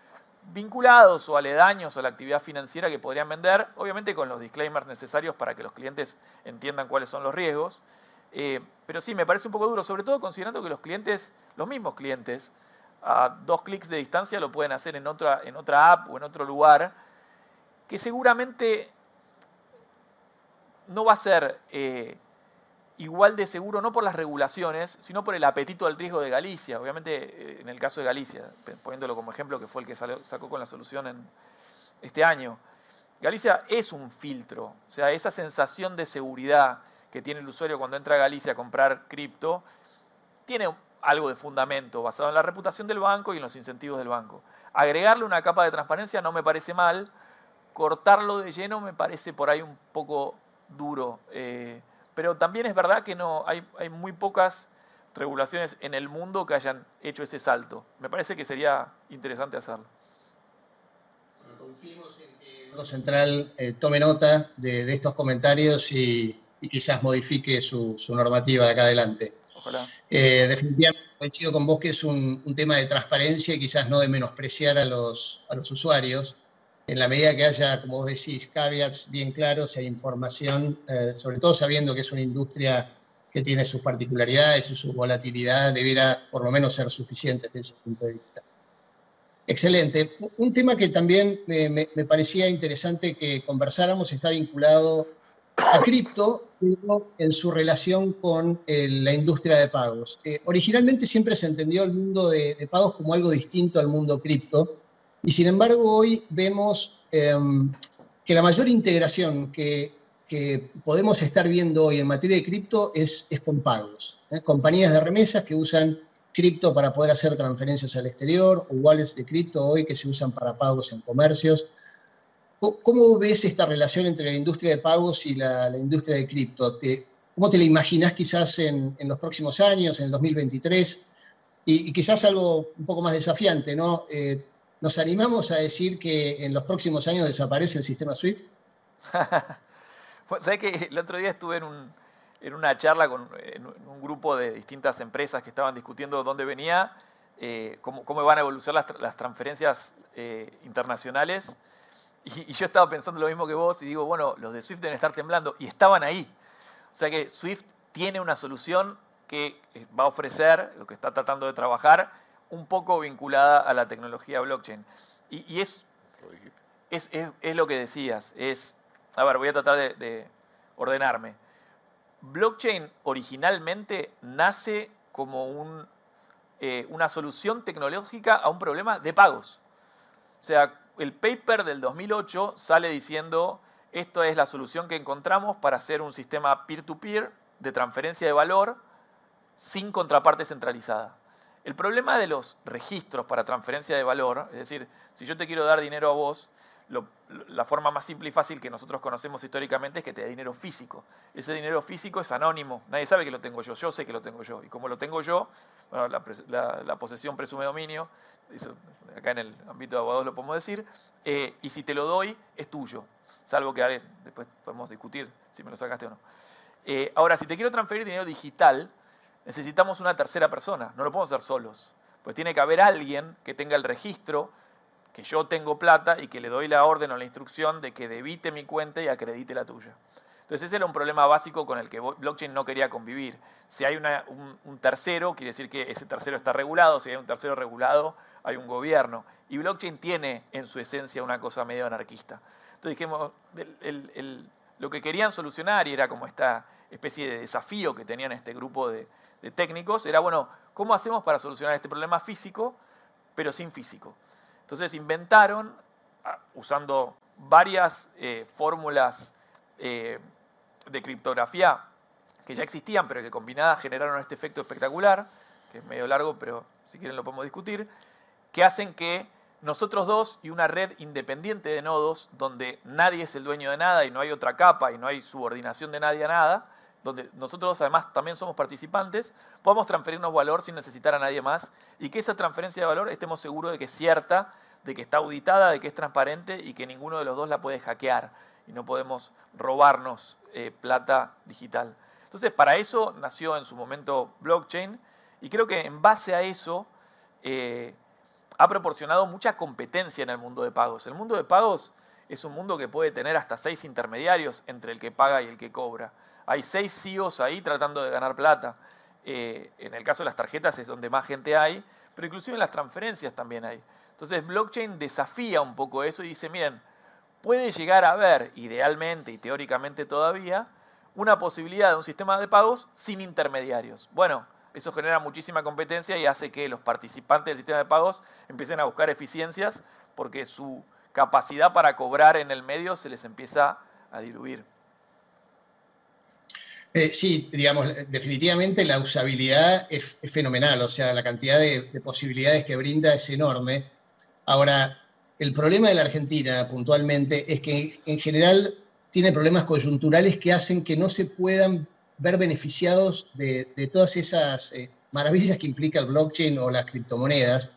C: vinculados o aledaños a la actividad financiera que podrían vender, obviamente con los disclaimers necesarios para que los clientes entiendan cuáles son los riesgos. Eh, pero sí, me parece un poco duro, sobre todo considerando que los clientes, los mismos clientes, a dos clics de distancia lo pueden hacer en otra, en otra app o en otro lugar, que seguramente no va a ser eh, igual de seguro, no por las regulaciones, sino por el apetito al riesgo de Galicia. Obviamente, eh, en el caso de Galicia, poniéndolo como ejemplo, que fue el que sacó con la solución en este año, Galicia es un filtro, o sea, esa sensación de seguridad que tiene el usuario cuando entra a Galicia a comprar cripto, tiene algo de fundamento basado en la reputación del banco y en los incentivos del banco. Agregarle una capa de transparencia no me parece mal, cortarlo de lleno me parece por ahí un poco duro. Eh, pero también es verdad que no hay, hay muy pocas regulaciones en el mundo que hayan hecho ese salto. Me parece que sería interesante hacerlo.
A: Bueno, en que el Banco Central eh, tome nota de, estos comentarios y, quizás modifique su, normativa de acá adelante. Ojalá. Eh, definitivamente coincido con vos que es un, un, tema de transparencia y quizás no de menospreciar a los, a los usuarios en la medida que haya, como vos decís, caveats bien claros, hay información, eh, sobre todo sabiendo que es una industria que tiene sus particularidades y su volatilidad, debiera por lo menos ser suficiente desde ese punto de vista. Excelente. Un tema que también me, parecía interesante que conversáramos está vinculado a cripto en su relación con eh, la industria de pagos. Eh, originalmente siempre se entendió el mundo de, de pagos como algo distinto al mundo cripto, y sin embargo, hoy vemos em, que la mayor integración que, podemos estar viendo hoy en materia de cripto es, con pagos. ¿eh? Compañías de remesas que usan cripto para poder hacer transferencias al exterior o wallets de cripto hoy que se usan para pagos en comercios. ¿Cómo ves esta relación entre la industria de pagos y la, industria de cripto? ¿Cómo te la imaginas quizás en, los próximos años, en el 2023? Y, quizás algo un poco más desafiante, ¿no? Eh, ¿Nos animamos a decir que en los próximos años desaparece el sistema SWIFT?
C: ¿Sabes que el otro día estuve en, una charla con un grupo de distintas empresas que estaban discutiendo dónde venía, eh, cómo, cómo, van a evolucionar las, transferencias eh, internacionales? Y, yo estaba pensando lo mismo que vos y digo, bueno, los de SWIFT deben estar temblando y estaban ahí. O sea que SWIFT tiene una solución que va a ofrecer, lo que está tratando de trabajar, un poco vinculada a la tecnología blockchain. Y, es, es, es, lo que decías, es, a ver, voy a tratar de, ordenarme. Blockchain originalmente nace como un, eh, una solución tecnológica a un problema de pagos. O sea, el paper del 2008 sale diciendo, esto es la solución que encontramos para hacer un sistema peer-to-peer -peer de transferencia de valor sin contraparte centralizada. El problema de los registros para transferencia de valor, es decir, si yo te quiero dar dinero a vos, la forma más simple y fácil que nosotros conocemos históricamente es que te dé dinero físico. Ese dinero físico es anónimo, nadie sabe que lo tengo yo, yo sé que lo tengo yo. Y como lo tengo yo, bueno, la, posesión presume dominio, acá en el ámbito de abogados lo podemos decir, eh, y si te lo doy, es tuyo, salvo que después podemos discutir si me lo sacaste o no. Eh, ahora, si te quiero transferir dinero digital, necesitamos una tercera persona, no lo podemos hacer solos. Pues tiene que haber alguien que tenga el registro, que yo tengo plata y que le doy la orden o la instrucción de que debite mi cuenta y acredite la tuya. Entonces ese era un problema básico con el que blockchain no quería convivir. Si hay un, tercero, quiere decir que ese tercero está regulado, si hay un tercero regulado, hay un gobierno. Y blockchain tiene en su esencia una cosa medio anarquista. Entonces dijimos, lo que querían solucionar, y era como esta especie de desafío que tenían este grupo de, técnicos, era, bueno, ¿cómo hacemos para solucionar este problema físico, pero sin físico? Entonces inventaron, usando varias eh, fórmulas eh, de criptografía que ya existían, pero que combinadas generaron este efecto espectacular, que es medio largo, pero si quieren lo podemos discutir, que hacen que nosotros dos y una red independiente de nodos, donde nadie es el dueño de nada y no hay otra capa y no hay subordinación de nadie a nada, donde nosotros además también somos participantes, podamos transferirnos valor sin necesitar a nadie más y que esa transferencia de valor estemos seguros de que es cierta, de que está auditada, de que es transparente y que ninguno de los dos la puede hackear y no podemos robarnos eh, plata digital. Entonces, para eso nació en su momento blockchain y creo que en base a eso, eh, ha proporcionado mucha competencia en el mundo de pagos. El mundo de pagos es un mundo que puede tener hasta seis intermediarios entre el que paga y el que cobra. Hay seis CEOs ahí tratando de ganar plata. Eh, en el caso de las tarjetas es donde más gente hay, pero inclusive en las transferencias también hay. Entonces blockchain desafía un poco eso y dice, miren, puede llegar a haber, idealmente y teóricamente todavía, una posibilidad de un sistema de pagos sin intermediarios. Bueno, eso genera muchísima competencia y hace que los participantes del sistema de pagos empiecen a buscar eficiencias porque su capacidad para cobrar en el medio se les empieza a diluir.
A: Eh, sí, digamos, definitivamente la usabilidad es, fenomenal, o sea, la cantidad de, posibilidades que brinda es enorme. Ahora, el problema de la Argentina puntualmente es que en general tiene problemas coyunturales que hacen que no se puedan ver beneficiados de, todas esas eh, maravillas que implica el blockchain o las criptomonedas.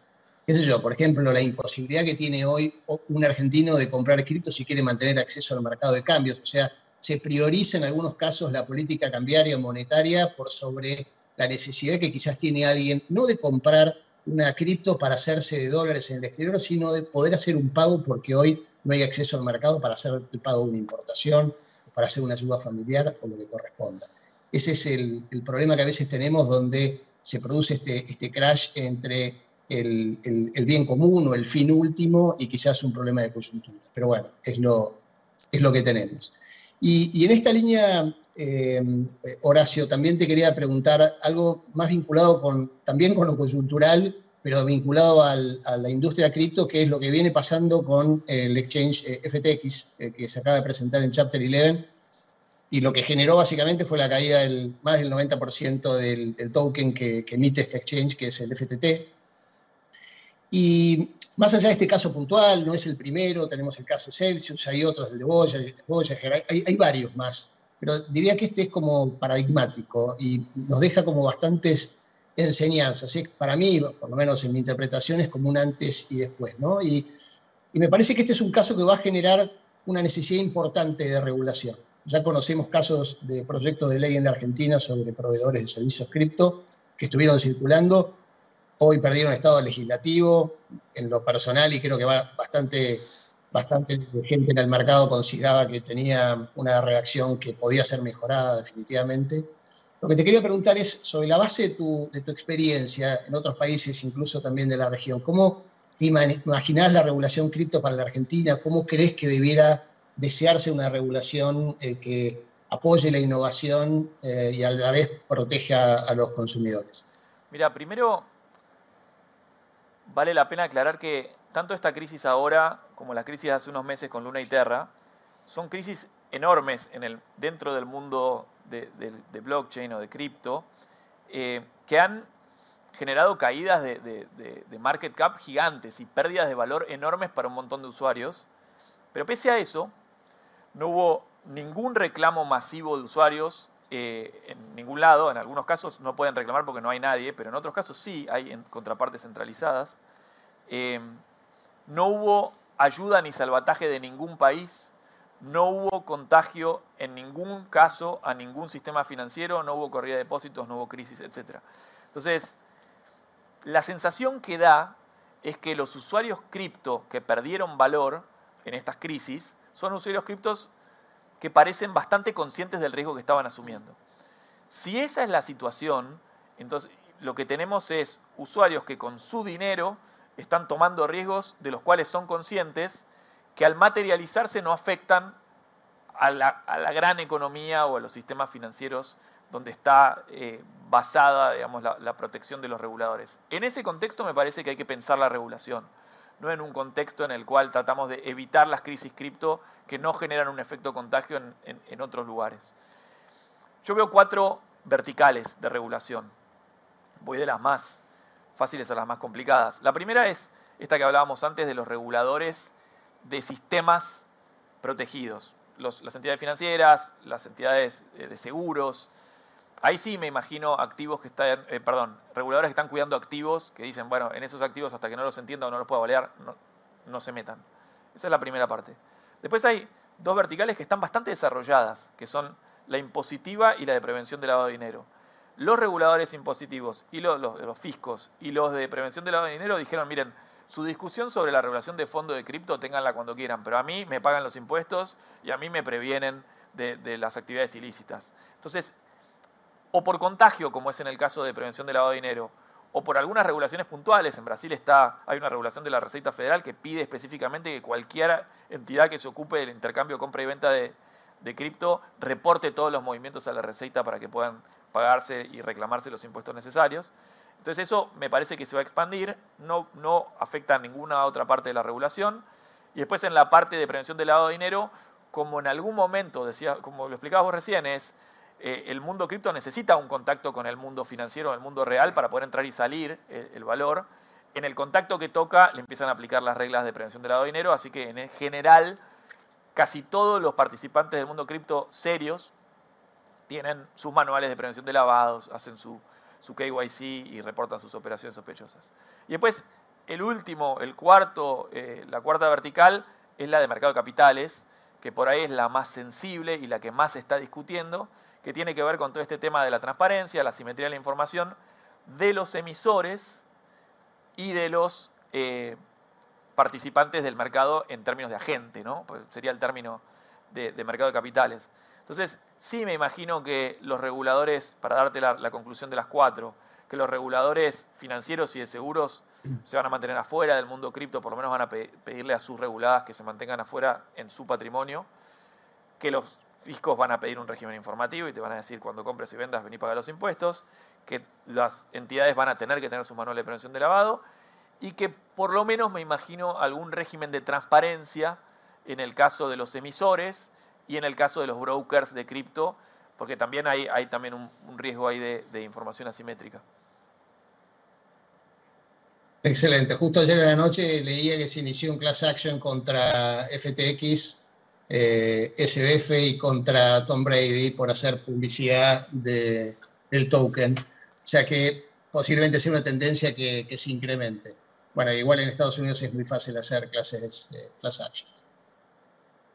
A: ¿Qué sé yo? Por ejemplo, la imposibilidad que tiene hoy un argentino de comprar cripto si quiere mantener acceso al mercado de cambios. O sea, se prioriza en algunos casos la política cambiaria o monetaria por sobre la necesidad que quizás tiene alguien, no de comprar una cripto para hacerse de dólares en el exterior, sino de poder hacer un pago porque hoy no hay acceso al mercado para hacer el pago de una importación, para hacer una ayuda familiar o lo que corresponda. Ese es el, problema que a veces tenemos donde se produce este, este crash entre el, el, bien común o el fin último y quizás un problema de coyuntura. Pero bueno, es lo, es lo que tenemos. Y, en esta línea, eh, Horacio, también te quería preguntar algo más vinculado con, también con lo coyuntural, pero vinculado a la industria cripto, que es lo que viene pasando con el exchange eh, FTX, eh, que se acaba de presentar en Chapter 11, y lo que generó básicamente fue la caída del más del 90% del, token que, que, emite este exchange, que es el FTT. Y más allá de este caso puntual, no es el primero, tenemos el caso Celsius, hay otros, el de Voyager, hay, hay, varios más, pero diría que este es como paradigmático y nos deja como bastantes enseñanzas. Para mí, por lo menos en mi interpretación, es como un antes y después, ¿no? Y, y me parece que este es un caso que va a generar una necesidad importante de regulación. Ya conocemos casos de proyectos de ley en la Argentina sobre proveedores de servicios cripto que estuvieron circulando Hoy perdieron estado legislativo en lo personal y creo que va bastante, bastante gente en el mercado consideraba que tenía una reacción que podía ser mejorada definitivamente. Lo que te quería preguntar es, sobre la base de tu, de tu experiencia en otros países, incluso también de la región, ¿cómo te imaginas la regulación cripto para la Argentina? ¿Cómo crees que debiera desearse una regulación eh, que apoye la innovación eh, y a la vez proteja a los consumidores?
C: Mira, primero vale la pena aclarar que tanto esta crisis ahora como la crisis de hace unos meses con Luna y Terra son crisis enormes dentro del mundo de, blockchain o de cripto eh, que han generado caídas de, market cap gigantes y pérdidas de valor enormes para un montón de usuarios. Pero pese a eso, no hubo ningún reclamo masivo de usuarios eh, en ningún lado. En algunos casos no pueden reclamar porque no hay nadie, pero en otros casos sí hay en contrapartes centralizadas. Em, no hubo ayuda ni salvataje de ningún país, no hubo contagio en ningún caso a ningún sistema financiero, no hubo corrida de depósitos, no hubo crisis, etc. Entonces, la sensación que da es que los usuarios cripto que perdieron valor en estas crisis son usuarios criptos que parecen bastante conscientes del riesgo que estaban asumiendo. Si esa es la situación, entonces lo que tenemos es usuarios que con su dinero están tomando riesgos de los cuales son conscientes que al materializarse no afectan a la, gran economía o a los sistemas financieros donde está eh, basada digamos, la, protección de los reguladores. En ese contexto me parece que hay que pensar la regulación, no en un contexto en el cual tratamos de evitar las crisis cripto que no generan un efecto contagio en otros lugares. Yo veo cuatro verticales de regulación. Voy de las más fáciles a las más complicadas. La primera es esta que hablábamos antes de los reguladores de sistemas protegidos. las entidades financieras, las entidades eh, de seguros. Ahí sí me imagino activos que están, eh, reguladores que están cuidando activos, que dicen, bueno, en esos activos hasta que no los entienda o no los pueda valer, no, se metan. Esa es la primera parte. Después hay dos verticales que están bastante desarrolladas, que son la impositiva y la de prevención del lavado de dinero los reguladores impositivos y los, los, fiscos y los de prevención del lavado de dinero dijeron, miren, su discusión sobre la regulación de fondo de cripto, tenganla cuando quieran, pero a mí me pagan los impuestos y a mí me previenen de, las actividades ilícitas. Entonces, o por contagio, como es en el caso de prevención de lavado de dinero, o por algunas regulaciones puntuales. En Brasil está, hay una regulación de la Receita Federal que pide específicamente que cualquier entidad que se ocupe del intercambio, compra y venta de, cripto reporte todos los movimientos a la Receita para que puedan pagarse y reclamarse los impuestos necesarios. Entonces eso me parece que se va a expandir, no, no afecta a ninguna otra parte de la regulación. Y después en la parte de prevención del lavado de dinero, como en algún momento, decía, como lo explicabas vos recién, es eh, el mundo cripto necesita un contacto con el mundo financiero, el mundo real, para poder entrar y salir el, el, valor. En el contacto que toca le empiezan a aplicar las reglas de prevención del lavado de dinero, así que en general casi todos los participantes del mundo cripto serios tienen sus manuales de prevención de lavados, hacen su, su KYC y reportan sus operaciones sospechosas. Y después, el último, el cuarto, eh, la cuarta vertical es la de mercado de capitales, que por ahí es la más sensible y la que más se está discutiendo, que tiene que ver con todo este tema de la transparencia, la simetría de la información de los emisores y de los eh, participantes del mercado en términos de agente, ¿no? Pues sería el término de, de mercado de capitales. Entonces, sí me imagino que los reguladores, para darte la, conclusión de las cuatro, que los reguladores financieros y de seguros se van a mantener afuera del mundo cripto, por lo menos van a pedirle a sus reguladas que se mantengan afuera en su patrimonio, que los fiscos van a pedir un régimen informativo y te van a decir cuando compres y vendas vení a pagar los impuestos, que las entidades van a tener que tener su manual de prevención de lavado y que por lo menos me imagino algún régimen de transparencia en el caso de los emisores y en el caso de los brokers de cripto, porque también hay, hay también un, riesgo ahí de, información asimétrica.
A: Excelente. Justo ayer en la noche leía que se inició un class action contra FTX, eh, SBF y contra Tom Brady por hacer publicidad de, del token. O sea que posiblemente sea una tendencia que, se incremente. Bueno, igual en Estados Unidos es muy fácil hacer clases de class action.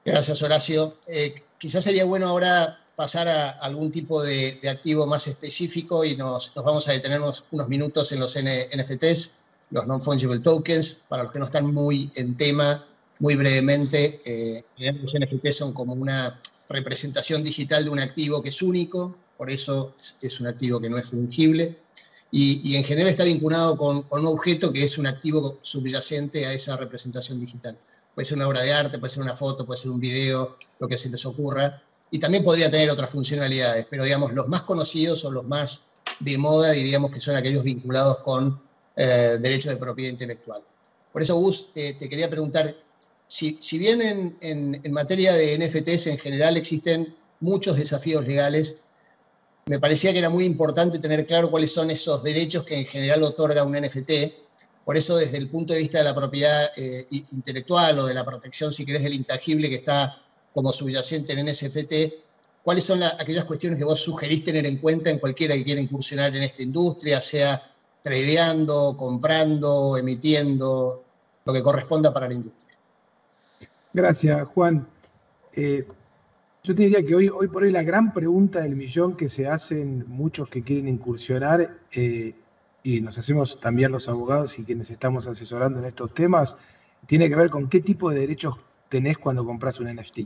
A: Gracias, Horacio. Eh, quizás sería bueno ahora pasar a algún tipo de, activo más específico y nos, vamos a detenernos unos minutos en los NFTs, los Non-Fungible Tokens. Para los que no están muy en tema, muy brevemente, eh, los NFTs son como una representación digital de un activo que es único, por eso es, un activo que no es fungible. Y, en general está vinculado con, con, un objeto que es un activo subyacente a esa representación digital puede ser una obra de arte, puede ser una foto, puede ser un video, lo que se les ocurra. Y también podría tener otras funcionalidades, pero digamos, los más conocidos o los más de moda, diríamos que son aquellos vinculados con eh, derechos de propiedad intelectual. Por eso, Gus, te quería preguntar, si, si bien en, en, materia de NFTs en general existen muchos desafíos legales, me parecía que era muy importante tener claro cuáles son esos derechos que en general otorga un NFT por eso, desde el punto de vista de la propiedad eh, intelectual o de la protección, si querés, del intangible que está como subyacente en NSFT, ¿cuáles son aquellas cuestiones que vos sugerís tener en cuenta en cualquiera que quiera incursionar en esta industria, sea tradeando, comprando, emitiendo, lo que corresponda para la industria?
D: Gracias, Juan. Eh, yo te diría que hoy, hoy por hoy la gran pregunta del millón que se hacen muchos que quieren incursionar eh, y nos hacemos también los abogados y quienes estamos asesorando en estos temas, tiene que ver con qué tipo de derechos tenés cuando compras un NFT.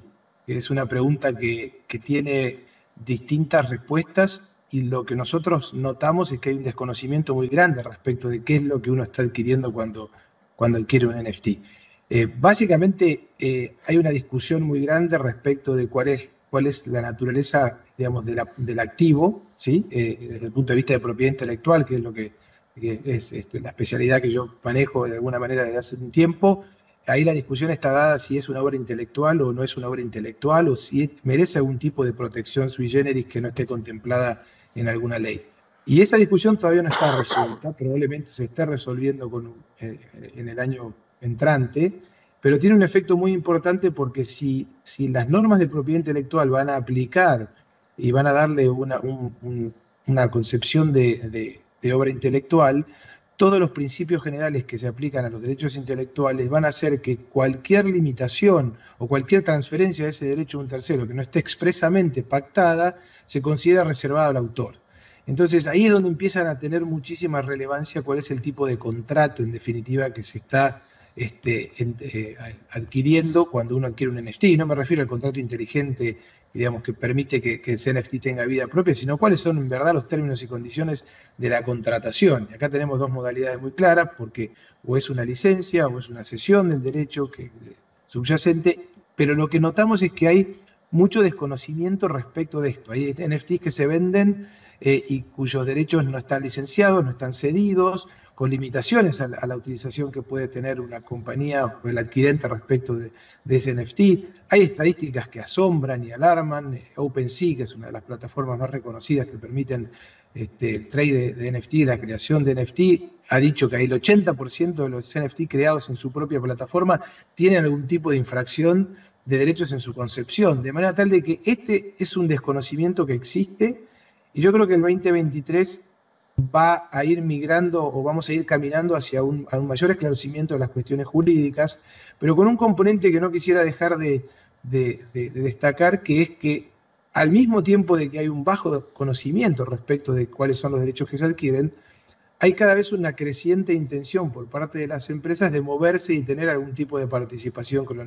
D: Es una pregunta que, que tiene distintas respuestas y lo que nosotros notamos es que hay un desconocimiento muy grande respecto de qué es lo que uno está adquiriendo cuando, cuando adquiere un NFT. Eh, básicamente eh, hay una discusión muy grande respecto de cuál es, cuál es la naturaleza digamos, del activo, ¿sí? Eh, desde el punto de vista de propiedad intelectual, que es lo que que es este, la especialidad que yo manejo de alguna manera desde hace un tiempo, ahí la discusión está dada si es una obra intelectual o no es una obra intelectual, o si merece algún tipo de protección sui generis que no esté contemplada en alguna ley. Y esa discusión todavía no está resuelta, probablemente se esté resolviendo con, eh, en el año entrante, pero tiene un efecto muy importante porque si, si las normas de propiedad intelectual van a aplicar y van a darle una, una concepción de de obra intelectual, todos los principios generales que se aplican a los derechos intelectuales van a hacer que cualquier limitación o cualquier transferencia de ese derecho a un tercero que no esté expresamente pactada se considera reservada al autor. Entonces ahí es donde empiezan a tener muchísima relevancia cuál es el tipo de contrato en definitiva que se está este, eh, adquiriendo cuando uno adquiere un NFT. No me refiero al contrato inteligente, digamos, que permite que, que, ese NFT tenga vida propia, sino cuáles son en verdad los términos y condiciones de la contratación. Y acá tenemos dos modalidades muy claras, porque o es una licencia o es una cesión del derecho que, subyacente, pero lo que notamos es que hay mucho desconocimiento respecto de esto. Hay NFTs que se venden eh, y cuyos derechos no están licenciados, no están cedidos, con limitaciones a la, utilización que puede tener una compañía o el adquirente respecto de, ese NFT. Hay estadísticas que asombran y alarman. OpenSea, que es una de las plataformas más reconocidas que permiten este, el trade de, de, NFT, la creación de NFT, ha dicho que el 80% de los NFT creados en su propia plataforma tienen algún tipo de infracción de derechos en su concepción, de manera tal de que este es un desconocimiento que existe y yo creo que el 2023 va a ir migrando o vamos a ir caminando hacia un, mayor esclarecimiento de las cuestiones jurídicas, pero con un componente que no quisiera dejar de, destacar, que es que al mismo tiempo de que hay un bajo conocimiento respecto de cuáles son los derechos que se adquieren, hay cada vez una creciente intención por parte de las empresas de moverse y tener algún tipo de participación con los,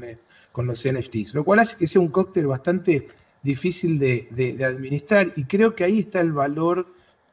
D: con los NFTs, lo cual hace que sea un cóctel bastante difícil de administrar y creo que ahí está el valor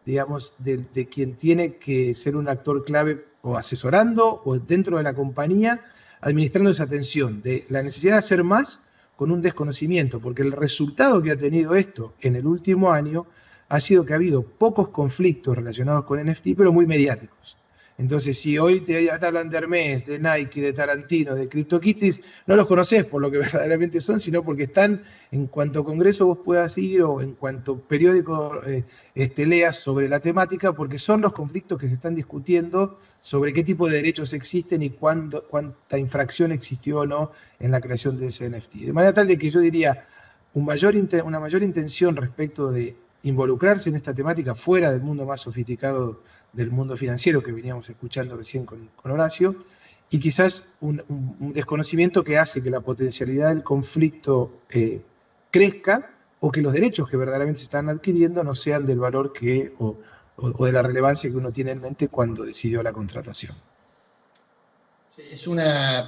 D: digamos, de, quien tiene que ser un actor clave o asesorando o dentro de la compañía, administrando esa atención, de la necesidad de hacer más con un desconocimiento, porque el resultado que ha tenido esto en el último año ha sido que ha habido pocos conflictos relacionados con NFT, pero muy mediáticos. Entonces, si hoy te, hablan de Hermes, de Nike, de Tarantino, de CryptoKitties, no los conoces por lo que verdaderamente son, sino porque están en cuanto congreso vos puedas ir o en cuanto periódico eh, este, leas sobre la temática, porque son los conflictos que se están discutiendo sobre qué tipo de derechos existen y cuánta infracción existió o no en la creación de ese NFT. De manera tal de que yo diría una mayor intención respecto de involucrarse en esta temática fuera del mundo más sofisticado del mundo financiero que veníamos escuchando recién con, Horacio, y quizás un, desconocimiento que hace que la potencialidad del conflicto eh, crezca o que los derechos que verdaderamente se están adquiriendo no sean del valor que o, de la relevancia que uno tiene en mente cuando decidió la contratación.
A: Es una,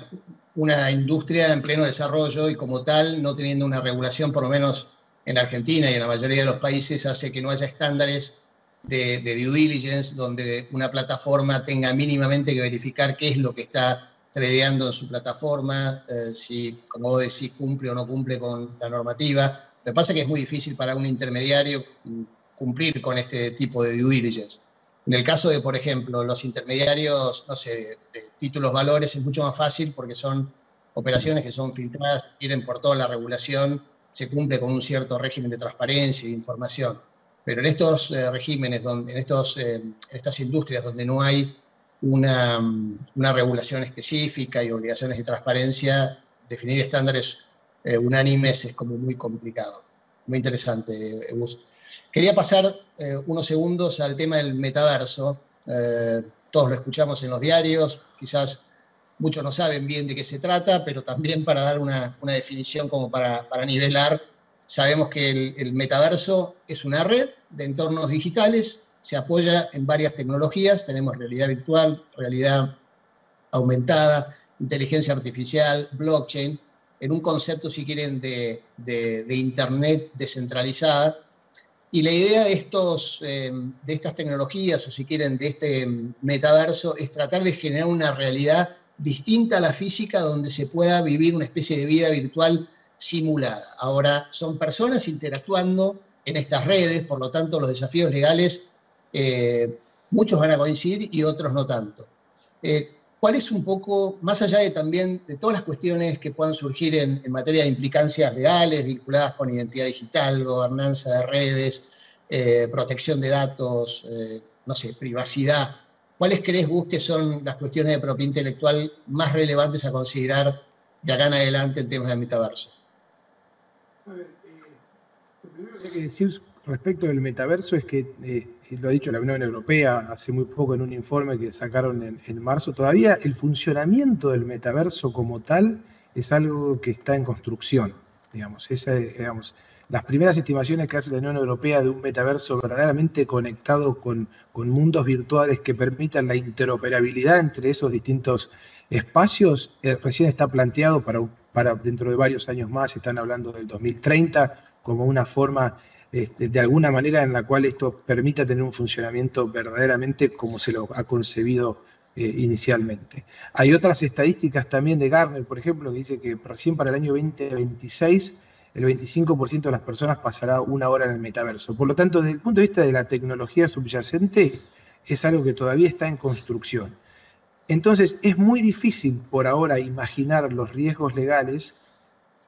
A: una industria en pleno desarrollo y como tal, no teniendo una regulación, por lo menos en Argentina y en la mayoría de los países, hace que no haya estándares de, due diligence, donde una plataforma tenga mínimamente que verificar qué es lo que está tradeando en su plataforma, eh, si, como vos decís, cumple o no cumple con la normativa. Lo que pasa es que es muy difícil para un intermediario cumplir con este tipo de due diligence. En el caso de, por ejemplo, los intermediarios, no sé, de títulos valores, es mucho más fácil porque son operaciones que son filtradas, quieren por toda la regulación, se cumple con un cierto régimen de transparencia e información. Pero en estos eh, regímenes, donde, en, estos, eh, estas industrias donde no hay una, una, regulación específica y obligaciones de transparencia, definir estándares eh, unánimes es como muy complicado. Muy interesante, Gus. Quería pasar unos segundos al tema del metaverso. todos lo escuchamos en los diarios, quizás muchos no saben bien de qué se trata, pero también para dar una, una definición como para, para nivelar Sabemos que el, metaverso es una red de entornos digitales, se apoya en varias tecnologías, tenemos realidad virtual, realidad aumentada, inteligencia artificial, blockchain, en un concepto, si quieren, de, Internet descentralizada. Y la idea de, estos, eh, de estas tecnologías, o si quieren, de este metaverso, es tratar de generar una realidad distinta a la física donde se pueda vivir una especie de vida virtual simulada. Ahora, son personas interactuando en estas redes, por lo tanto los desafíos legales, eh, muchos van a coincidir y otros no tanto. Eh, ¿Cuál es un poco, más allá de también de todas las cuestiones que puedan surgir en, materia de implicancias legales vinculadas con identidad digital, gobernanza de redes, eh, protección de datos, no sé, privacidad? ¿Cuáles crees, Gus, que son las cuestiones de propiedad intelectual más relevantes a considerar de acá en adelante en temas de metaverso?
D: Eh, lo primero que hay que decir respecto del metaverso es que, eh, lo ha dicho la Unión Europea hace muy poco en un informe que sacaron en, marzo, todavía el funcionamiento del metaverso como tal es algo que está en construcción. Digamos, esa, digamos, las primeras estimaciones que hace la Unión Europea de un metaverso verdaderamente conectado con, mundos virtuales que permitan la interoperabilidad entre esos distintos espacios, eh, recién está planteado para, para dentro de varios años más, están hablando del 2030, como una forma este, de alguna manera en la cual esto permita tener un funcionamiento verdaderamente como se lo ha concebido eh, inicialmente. Hay otras estadísticas también de Garner, por ejemplo, que dice que recién para el año 2026 el 25% de las personas pasará una hora en el metaverso. Por lo tanto, desde el punto de vista de la tecnología subyacente, es algo que todavía está en construcción. Entonces, es muy difícil por ahora imaginar los riesgos legales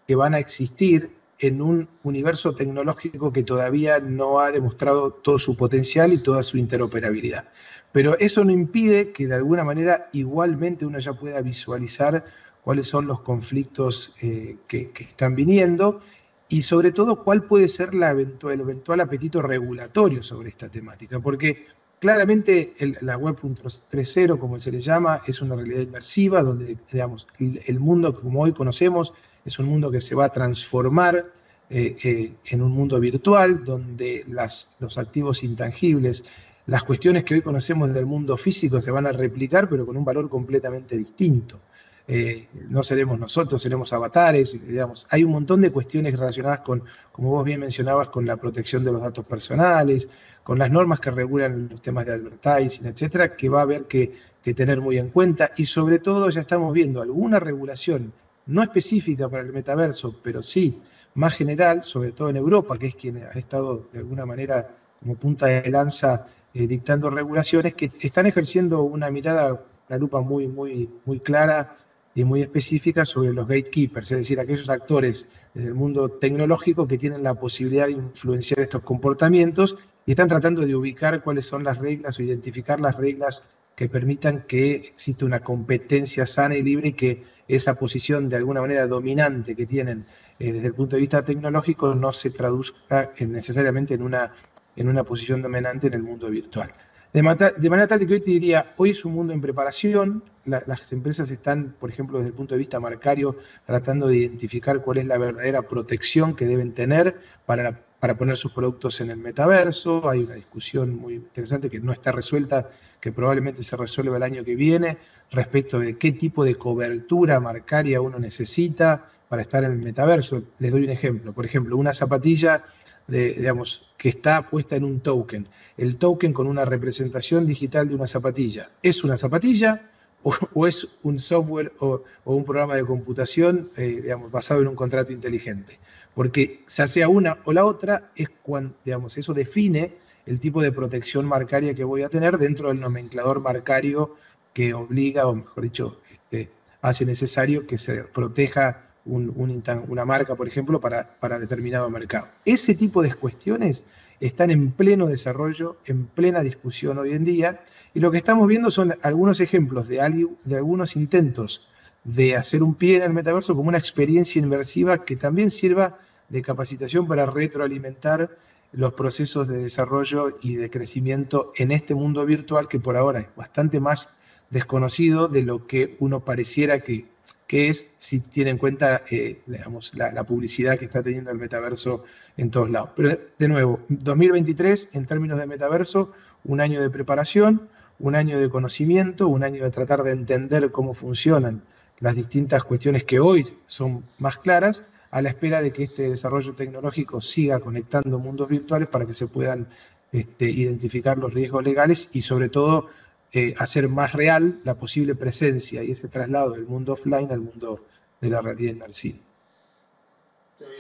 D: que van a existir en un universo tecnológico que todavía no ha demostrado todo su potencial y toda su interoperabilidad. Pero eso no impide que de alguna manera igualmente uno ya pueda visualizar cuáles son los conflictos eh, que, están viniendo y sobre todo cuál puede ser el eventual apetito regulatorio sobre esta temática. Porque claramente la Web 3.0, como se le llama, es una realidad inmersiva donde digamos, el mundo como hoy conocemos es un mundo que se va a transformar eh, eh, en un mundo virtual donde los activos intangibles las cuestiones que hoy conocemos del mundo físico se van a replicar, pero con un valor completamente distinto. Eh, no seremos nosotros, seremos avatares, digamos. Hay un montón de cuestiones relacionadas con, como vos bien mencionabas, con la protección de los datos personales, con las normas que regulan los temas de advertising, etcétera, que va a haber que tener muy en cuenta. Y sobre todo ya estamos viendo alguna regulación, no específica para el metaverso, pero sí más general, sobre todo en Europa, que es quien ha estado de alguna manera como punta de lanza eh, dictando regulaciones que están ejerciendo una mirada, una lupa muy, muy, muy clara y muy específica sobre los gatekeepers, es decir, aquellos actores del mundo tecnológico que tienen la posibilidad de influenciar estos comportamientos y están tratando de ubicar cuáles son las reglas o identificar las reglas que permitan que exista una competencia sana y libre y que esa posición de alguna manera dominante que tienen eh, desde el punto de vista tecnológico no se traduzca necesariamente en una en una posición dominante en el mundo virtual. De, manera tal que hoy te diría, hoy es un mundo en preparación, las empresas están, por ejemplo, desde el punto de vista marcario, tratando de identificar cuál es la verdadera protección que deben tener para, para poner sus productos en el metaverso. Hay una discusión muy interesante que no está resuelta, que probablemente se resuelva el año que viene, respecto de qué tipo de cobertura marcaria uno necesita para estar en el metaverso. Les doy un ejemplo. Por ejemplo, una zapatilla digamos, que está puesta en un token. El token con una representación digital de una zapatilla. ¿Es una zapatilla o, es un software o, un programa de computación eh, digamos, basado en un contrato inteligente? Porque ya sea una o la otra, es cuando, digamos, eso define el tipo de protección marcaria que voy a tener dentro del nomenclador marcario que obliga, o mejor dicho, este, hace necesario que se proteja una marca, por ejemplo, para, para determinado mercado. Ese tipo de cuestiones están en pleno desarrollo, en plena discusión hoy en día, y lo que estamos viendo son algunos ejemplos de, de algunos intentos de hacer un pie en el metaverso como una experiencia inmersiva que también sirva de capacitación para retroalimentar los procesos de desarrollo y de crecimiento en este mundo virtual que por ahora es bastante más desconocido de lo que uno pareciera que que es si tiene en cuenta eh, digamos, la, publicidad que está teniendo el metaverso en todos lados. Pero de nuevo, 2023 en términos de metaverso, un año de preparación, un año de conocimiento, un año de tratar de entender cómo funcionan las distintas cuestiones que hoy son más claras, a la espera de que este desarrollo tecnológico siga conectando mundos virtuales para que se puedan este, identificar los riesgos legales y sobre todo eh, hacer más real la posible presencia y ese traslado del mundo offline al mundo de la realidad inmersiva.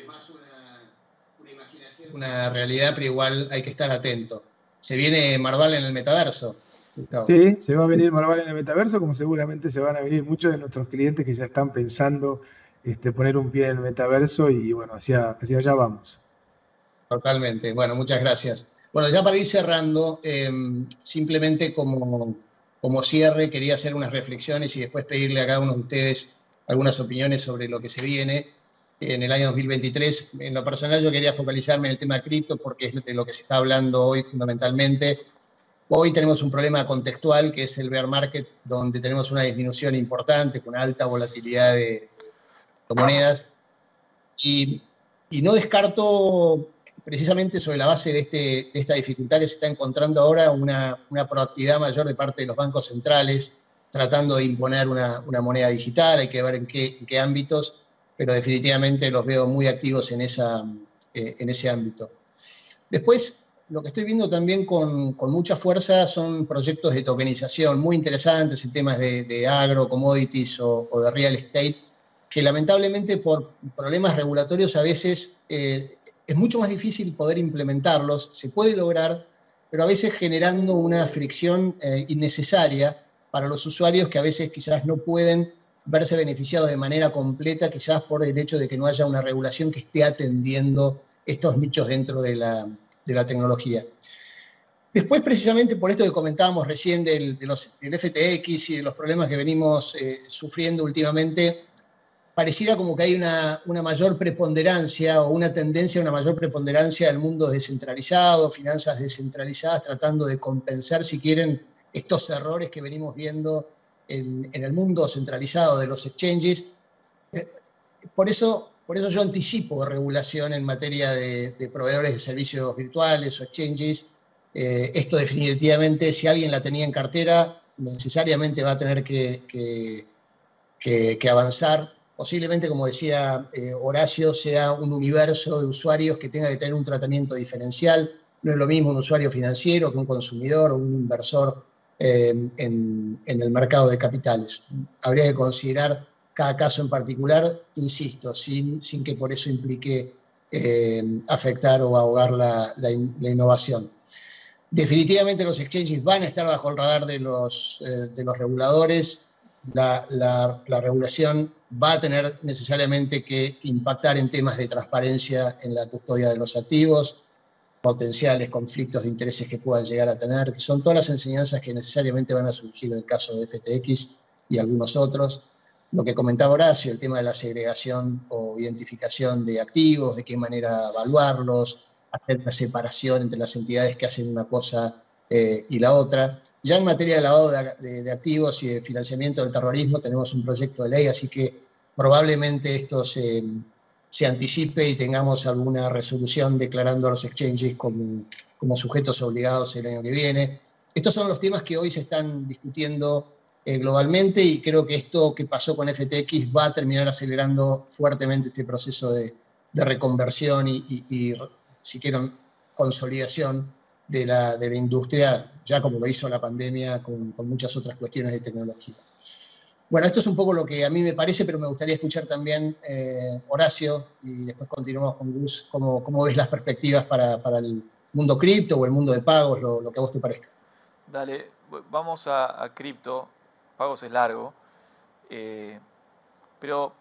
A: Más una, imaginación, una realidad, pero igual hay que estar atento. Se viene Marval en el metaverso.
D: Sí, se va a venir Marval en el metaverso, como seguramente se van a venir muchos de nuestros clientes que ya están pensando este, poner un pie en el metaverso y bueno, hacia, hacia allá vamos.
A: Totalmente. Bueno, muchas gracias. Bueno, ya para ir cerrando, em, simplemente como, como cierre, quería hacer unas reflexiones y después pedirle a cada uno de ustedes algunas opiniones sobre lo que se viene en el año 2023. En lo personal yo quería focalizarme en el tema cripto porque es de lo que se está hablando hoy fundamentalmente. Hoy tenemos un problema contextual que es el bear market, donde tenemos una disminución importante con alta volatilidad de monedas. Y y no descarto precisamente sobre la base de, este, esta dificultad se está encontrando ahora una, proactividad mayor de parte de los bancos centrales tratando de imponer una, moneda digital, hay que ver en qué, ámbitos, pero definitivamente los veo muy activos en, esa, eh, en ese ámbito. Después, lo que estoy viendo también con, mucha fuerza son proyectos de tokenización muy interesantes en temas de, agro, commodities o, de real estate, que lamentablemente por problemas regulatorios a veces eh, es mucho más difícil poder implementarlos, se puede lograr, pero a veces generando una fricción eh, innecesaria para los usuarios que a veces quizás no pueden verse beneficiados de manera completa, quizás por el hecho de que no haya una regulación que esté atendiendo estos nichos dentro de la, tecnología. Después, precisamente por esto que comentábamos recién del, FTX y de los problemas que venimos eh, sufriendo últimamente, pareciera como que hay una, mayor preponderancia o una tendencia a una mayor preponderancia del mundo descentralizado, finanzas descentralizadas, tratando de compensar, si quieren, estos errores que venimos viendo en, el mundo centralizado de los exchanges. Eh, por eso por eso yo anticipo regulación en materia de, proveedores de servicios virtuales o exchanges. Eh, esto definitivamente, si alguien la tenía en cartera, necesariamente va a tener que, que, avanzar. Posiblemente, como decía eh, Horacio, sea un universo de usuarios que tenga que tener un tratamiento diferencial. No es lo mismo un usuario financiero que un consumidor o un inversor eh, en, el mercado de capitales. Habría que considerar cada caso en particular, insisto, sin, que por eso implique eh, afectar o ahogar la, innovación. Definitivamente los exchanges van a estar bajo el radar de los, reguladores. La, la, regulación va a tener necesariamente que impactar en temas de transparencia en la custodia de los activos, potenciales conflictos de intereses que puedan llegar a tener, que son todas las enseñanzas que necesariamente van a surgir en el caso de FTX y algunos otros. Lo que comentaba Horacio, el tema de la segregación o identificación de activos, de qué manera evaluarlos, hacer la separación entre las entidades que hacen una cosa eh, y la otra. Ya en materia de lavado de, activos y de financiamiento del terrorismo tenemos un proyecto de ley, así que probablemente esto se, anticipe y tengamos alguna resolución declarando a los exchanges como, como sujetos obligados el año que viene. Estos son los temas que hoy se están discutiendo eh, globalmente y creo que esto que pasó con FTX va a terminar acelerando fuertemente este proceso de, reconversión y, si quieren, consolidación de la, de la, industria, ya como lo hizo la pandemia con, muchas otras cuestiones de tecnología. Bueno, esto es un poco lo que a mí me parece, pero me gustaría escuchar también, eh, Horacio, y después continuamos con Gus, cómo, cómo ves las perspectivas para, el mundo cripto o el mundo de pagos, lo, que a vos te parezca.
C: Dale, vamos a, cripto pagos es largo, eh, pero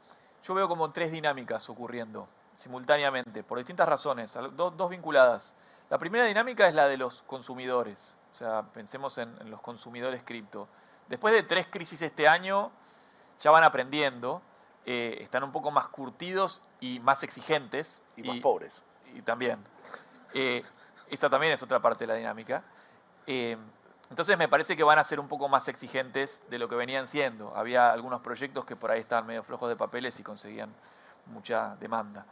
C: yo veo como tres dinámicas ocurriendo simultáneamente, por distintas razones, dos, vinculadas. La primera dinámica es la de los consumidores, o sea, pensemos en, los consumidores cripto. Después de tres crisis este año, ya van aprendiendo, eh, están un poco más curtidos y más exigentes.
E: Y, más pobres.
C: Y también. Eh, esta también es otra parte de la dinámica. Entonces me parece que van a ser un poco más exigentes de lo que venían siendo. Había algunos proyectos que por ahí estaban medio flojos de papeles y conseguían mucha demanda.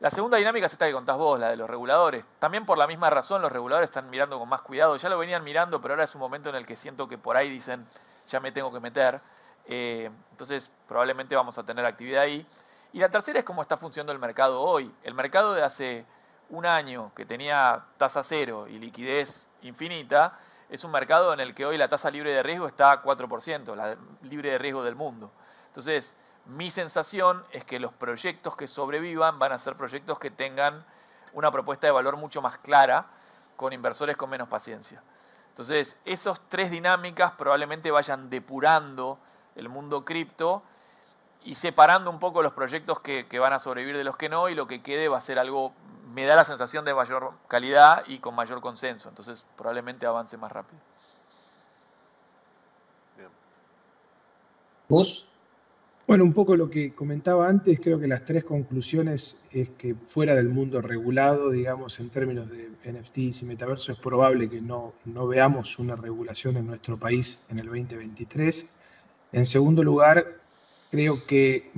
C: La segunda dinámica es esta que contás vos, la de los reguladores. También por la misma razón los reguladores están mirando con más cuidado. Ya lo venían mirando, pero ahora es un momento en el que siento que por ahí dicen, ya me tengo que meter. Eh, entonces probablemente vamos a tener actividad ahí. Y la tercera es cómo está funcionando el mercado hoy. El mercado de hace un año que tenía tasa cero y liquidez infinita, es un mercado en el que hoy la tasa libre de riesgo está a 4%, la libre de riesgo del mundo. Entonces, mi sensación es que los proyectos que sobrevivan van a ser proyectos que tengan una propuesta de valor mucho más clara con inversores con menos paciencia. Entonces, esas tres dinámicas probablemente vayan depurando el mundo cripto y separando un poco los proyectos que, van a sobrevivir de los que no y lo que quede va a ser algo me da la sensación de mayor calidad y con mayor consenso. Entonces probablemente avance más rápido.
D: ¿Vos? Bueno, un poco lo que comentaba antes, creo que las tres conclusiones es que fuera del mundo regulado, digamos, en términos de NFTs y metaverso, es probable que no, no veamos una regulación en nuestro país en el 2023. En segundo lugar, creo que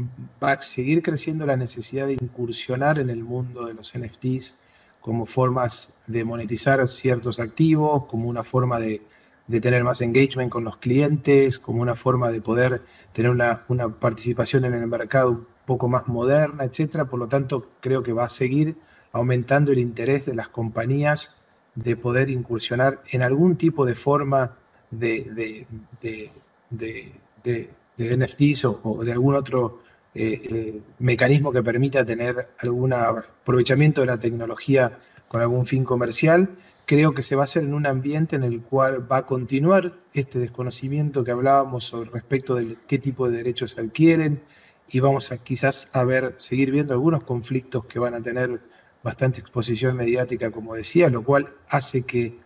D: va a seguir creciendo la necesidad de incursionar en el mundo de los NFTs como formas de monetizar ciertos activos, como una forma de, tener más engagement con los clientes, como una forma de poder tener una, participación en el mercado un poco más moderna, etc. Por lo tanto, creo que va a seguir aumentando el interés de las compañías de poder incursionar en algún tipo de forma de, de de NFTs o, de algún otro eh, eh, mecanismo que permita tener algún aprovechamiento de la tecnología con algún fin comercial, creo que se va a hacer en un ambiente en el cual va a continuar este desconocimiento que hablábamos sobre respecto de qué tipo de derechos se adquieren y vamos a quizás a ver, seguir viendo algunos conflictos que van a tener bastante exposición mediática, como decía, lo cual hace que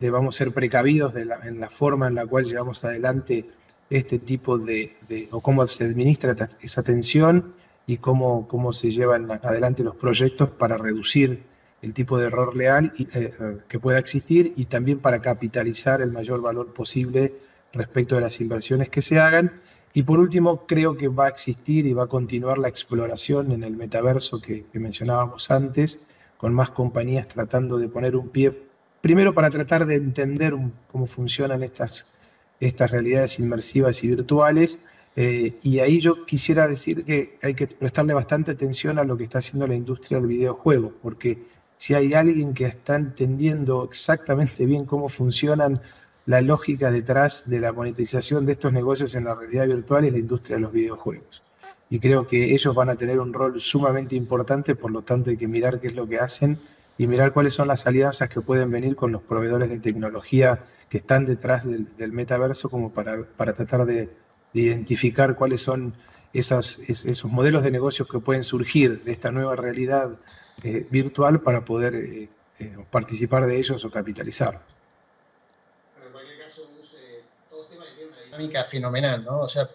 D: debamos ser precavidos en la forma en la cual llevamos adelante este tipo de, o cómo se administra esa tensión y cómo, cómo se llevan adelante los proyectos para reducir el tipo de error leal eh, que pueda existir y también para capitalizar el mayor valor posible respecto de las inversiones que se hagan. Y por último, creo que va a existir y va a continuar la exploración en el metaverso que, mencionábamos antes, con más compañías tratando de poner un pie, primero para tratar de entender cómo funcionan estas estas realidades inmersivas y virtuales. Eh, y ahí yo quisiera decir que hay que prestarle bastante atención a lo que está haciendo la industria del videojuego, porque si hay alguien que está entendiendo exactamente bien cómo funcionan la lógica detrás de la monetización de estos negocios en la realidad virtual es la industria de los videojuegos. Y creo que ellos van a tener un rol sumamente importante, por lo tanto hay que mirar qué es lo que hacen y mirar cuáles son las alianzas que pueden venir con los proveedores de tecnología que están detrás del, metaverso como para, para tratar de, identificar cuáles son esos modelos de negocios que pueden surgir de esta nueva realidad eh, virtual para poder eh, eh, participar de ellos o capitalizar.
A: en cualquier caso, todo tema tiene una dinámica fenomenal, ¿no? O sea,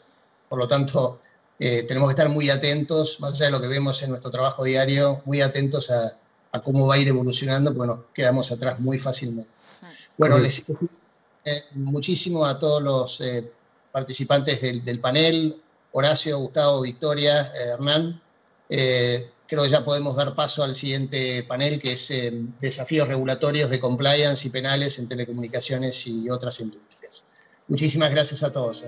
A: por lo tanto, tenemos que estar muy atentos, más allá de lo que vemos en nuestro trabajo diario, muy atentos a, a cómo va a ir evolucionando, porque nos quedamos atrás muy fácilmente. Bueno, les eh, muchísimo a todos los eh, participantes del, panel, Horacio, Gustavo, Victoria, eh, Hernán. Creo que ya podemos dar paso al siguiente panel, que es desafíos regulatorios de compliance y penales en telecomunicaciones y otras industrias. Muchísimas gracias a todos.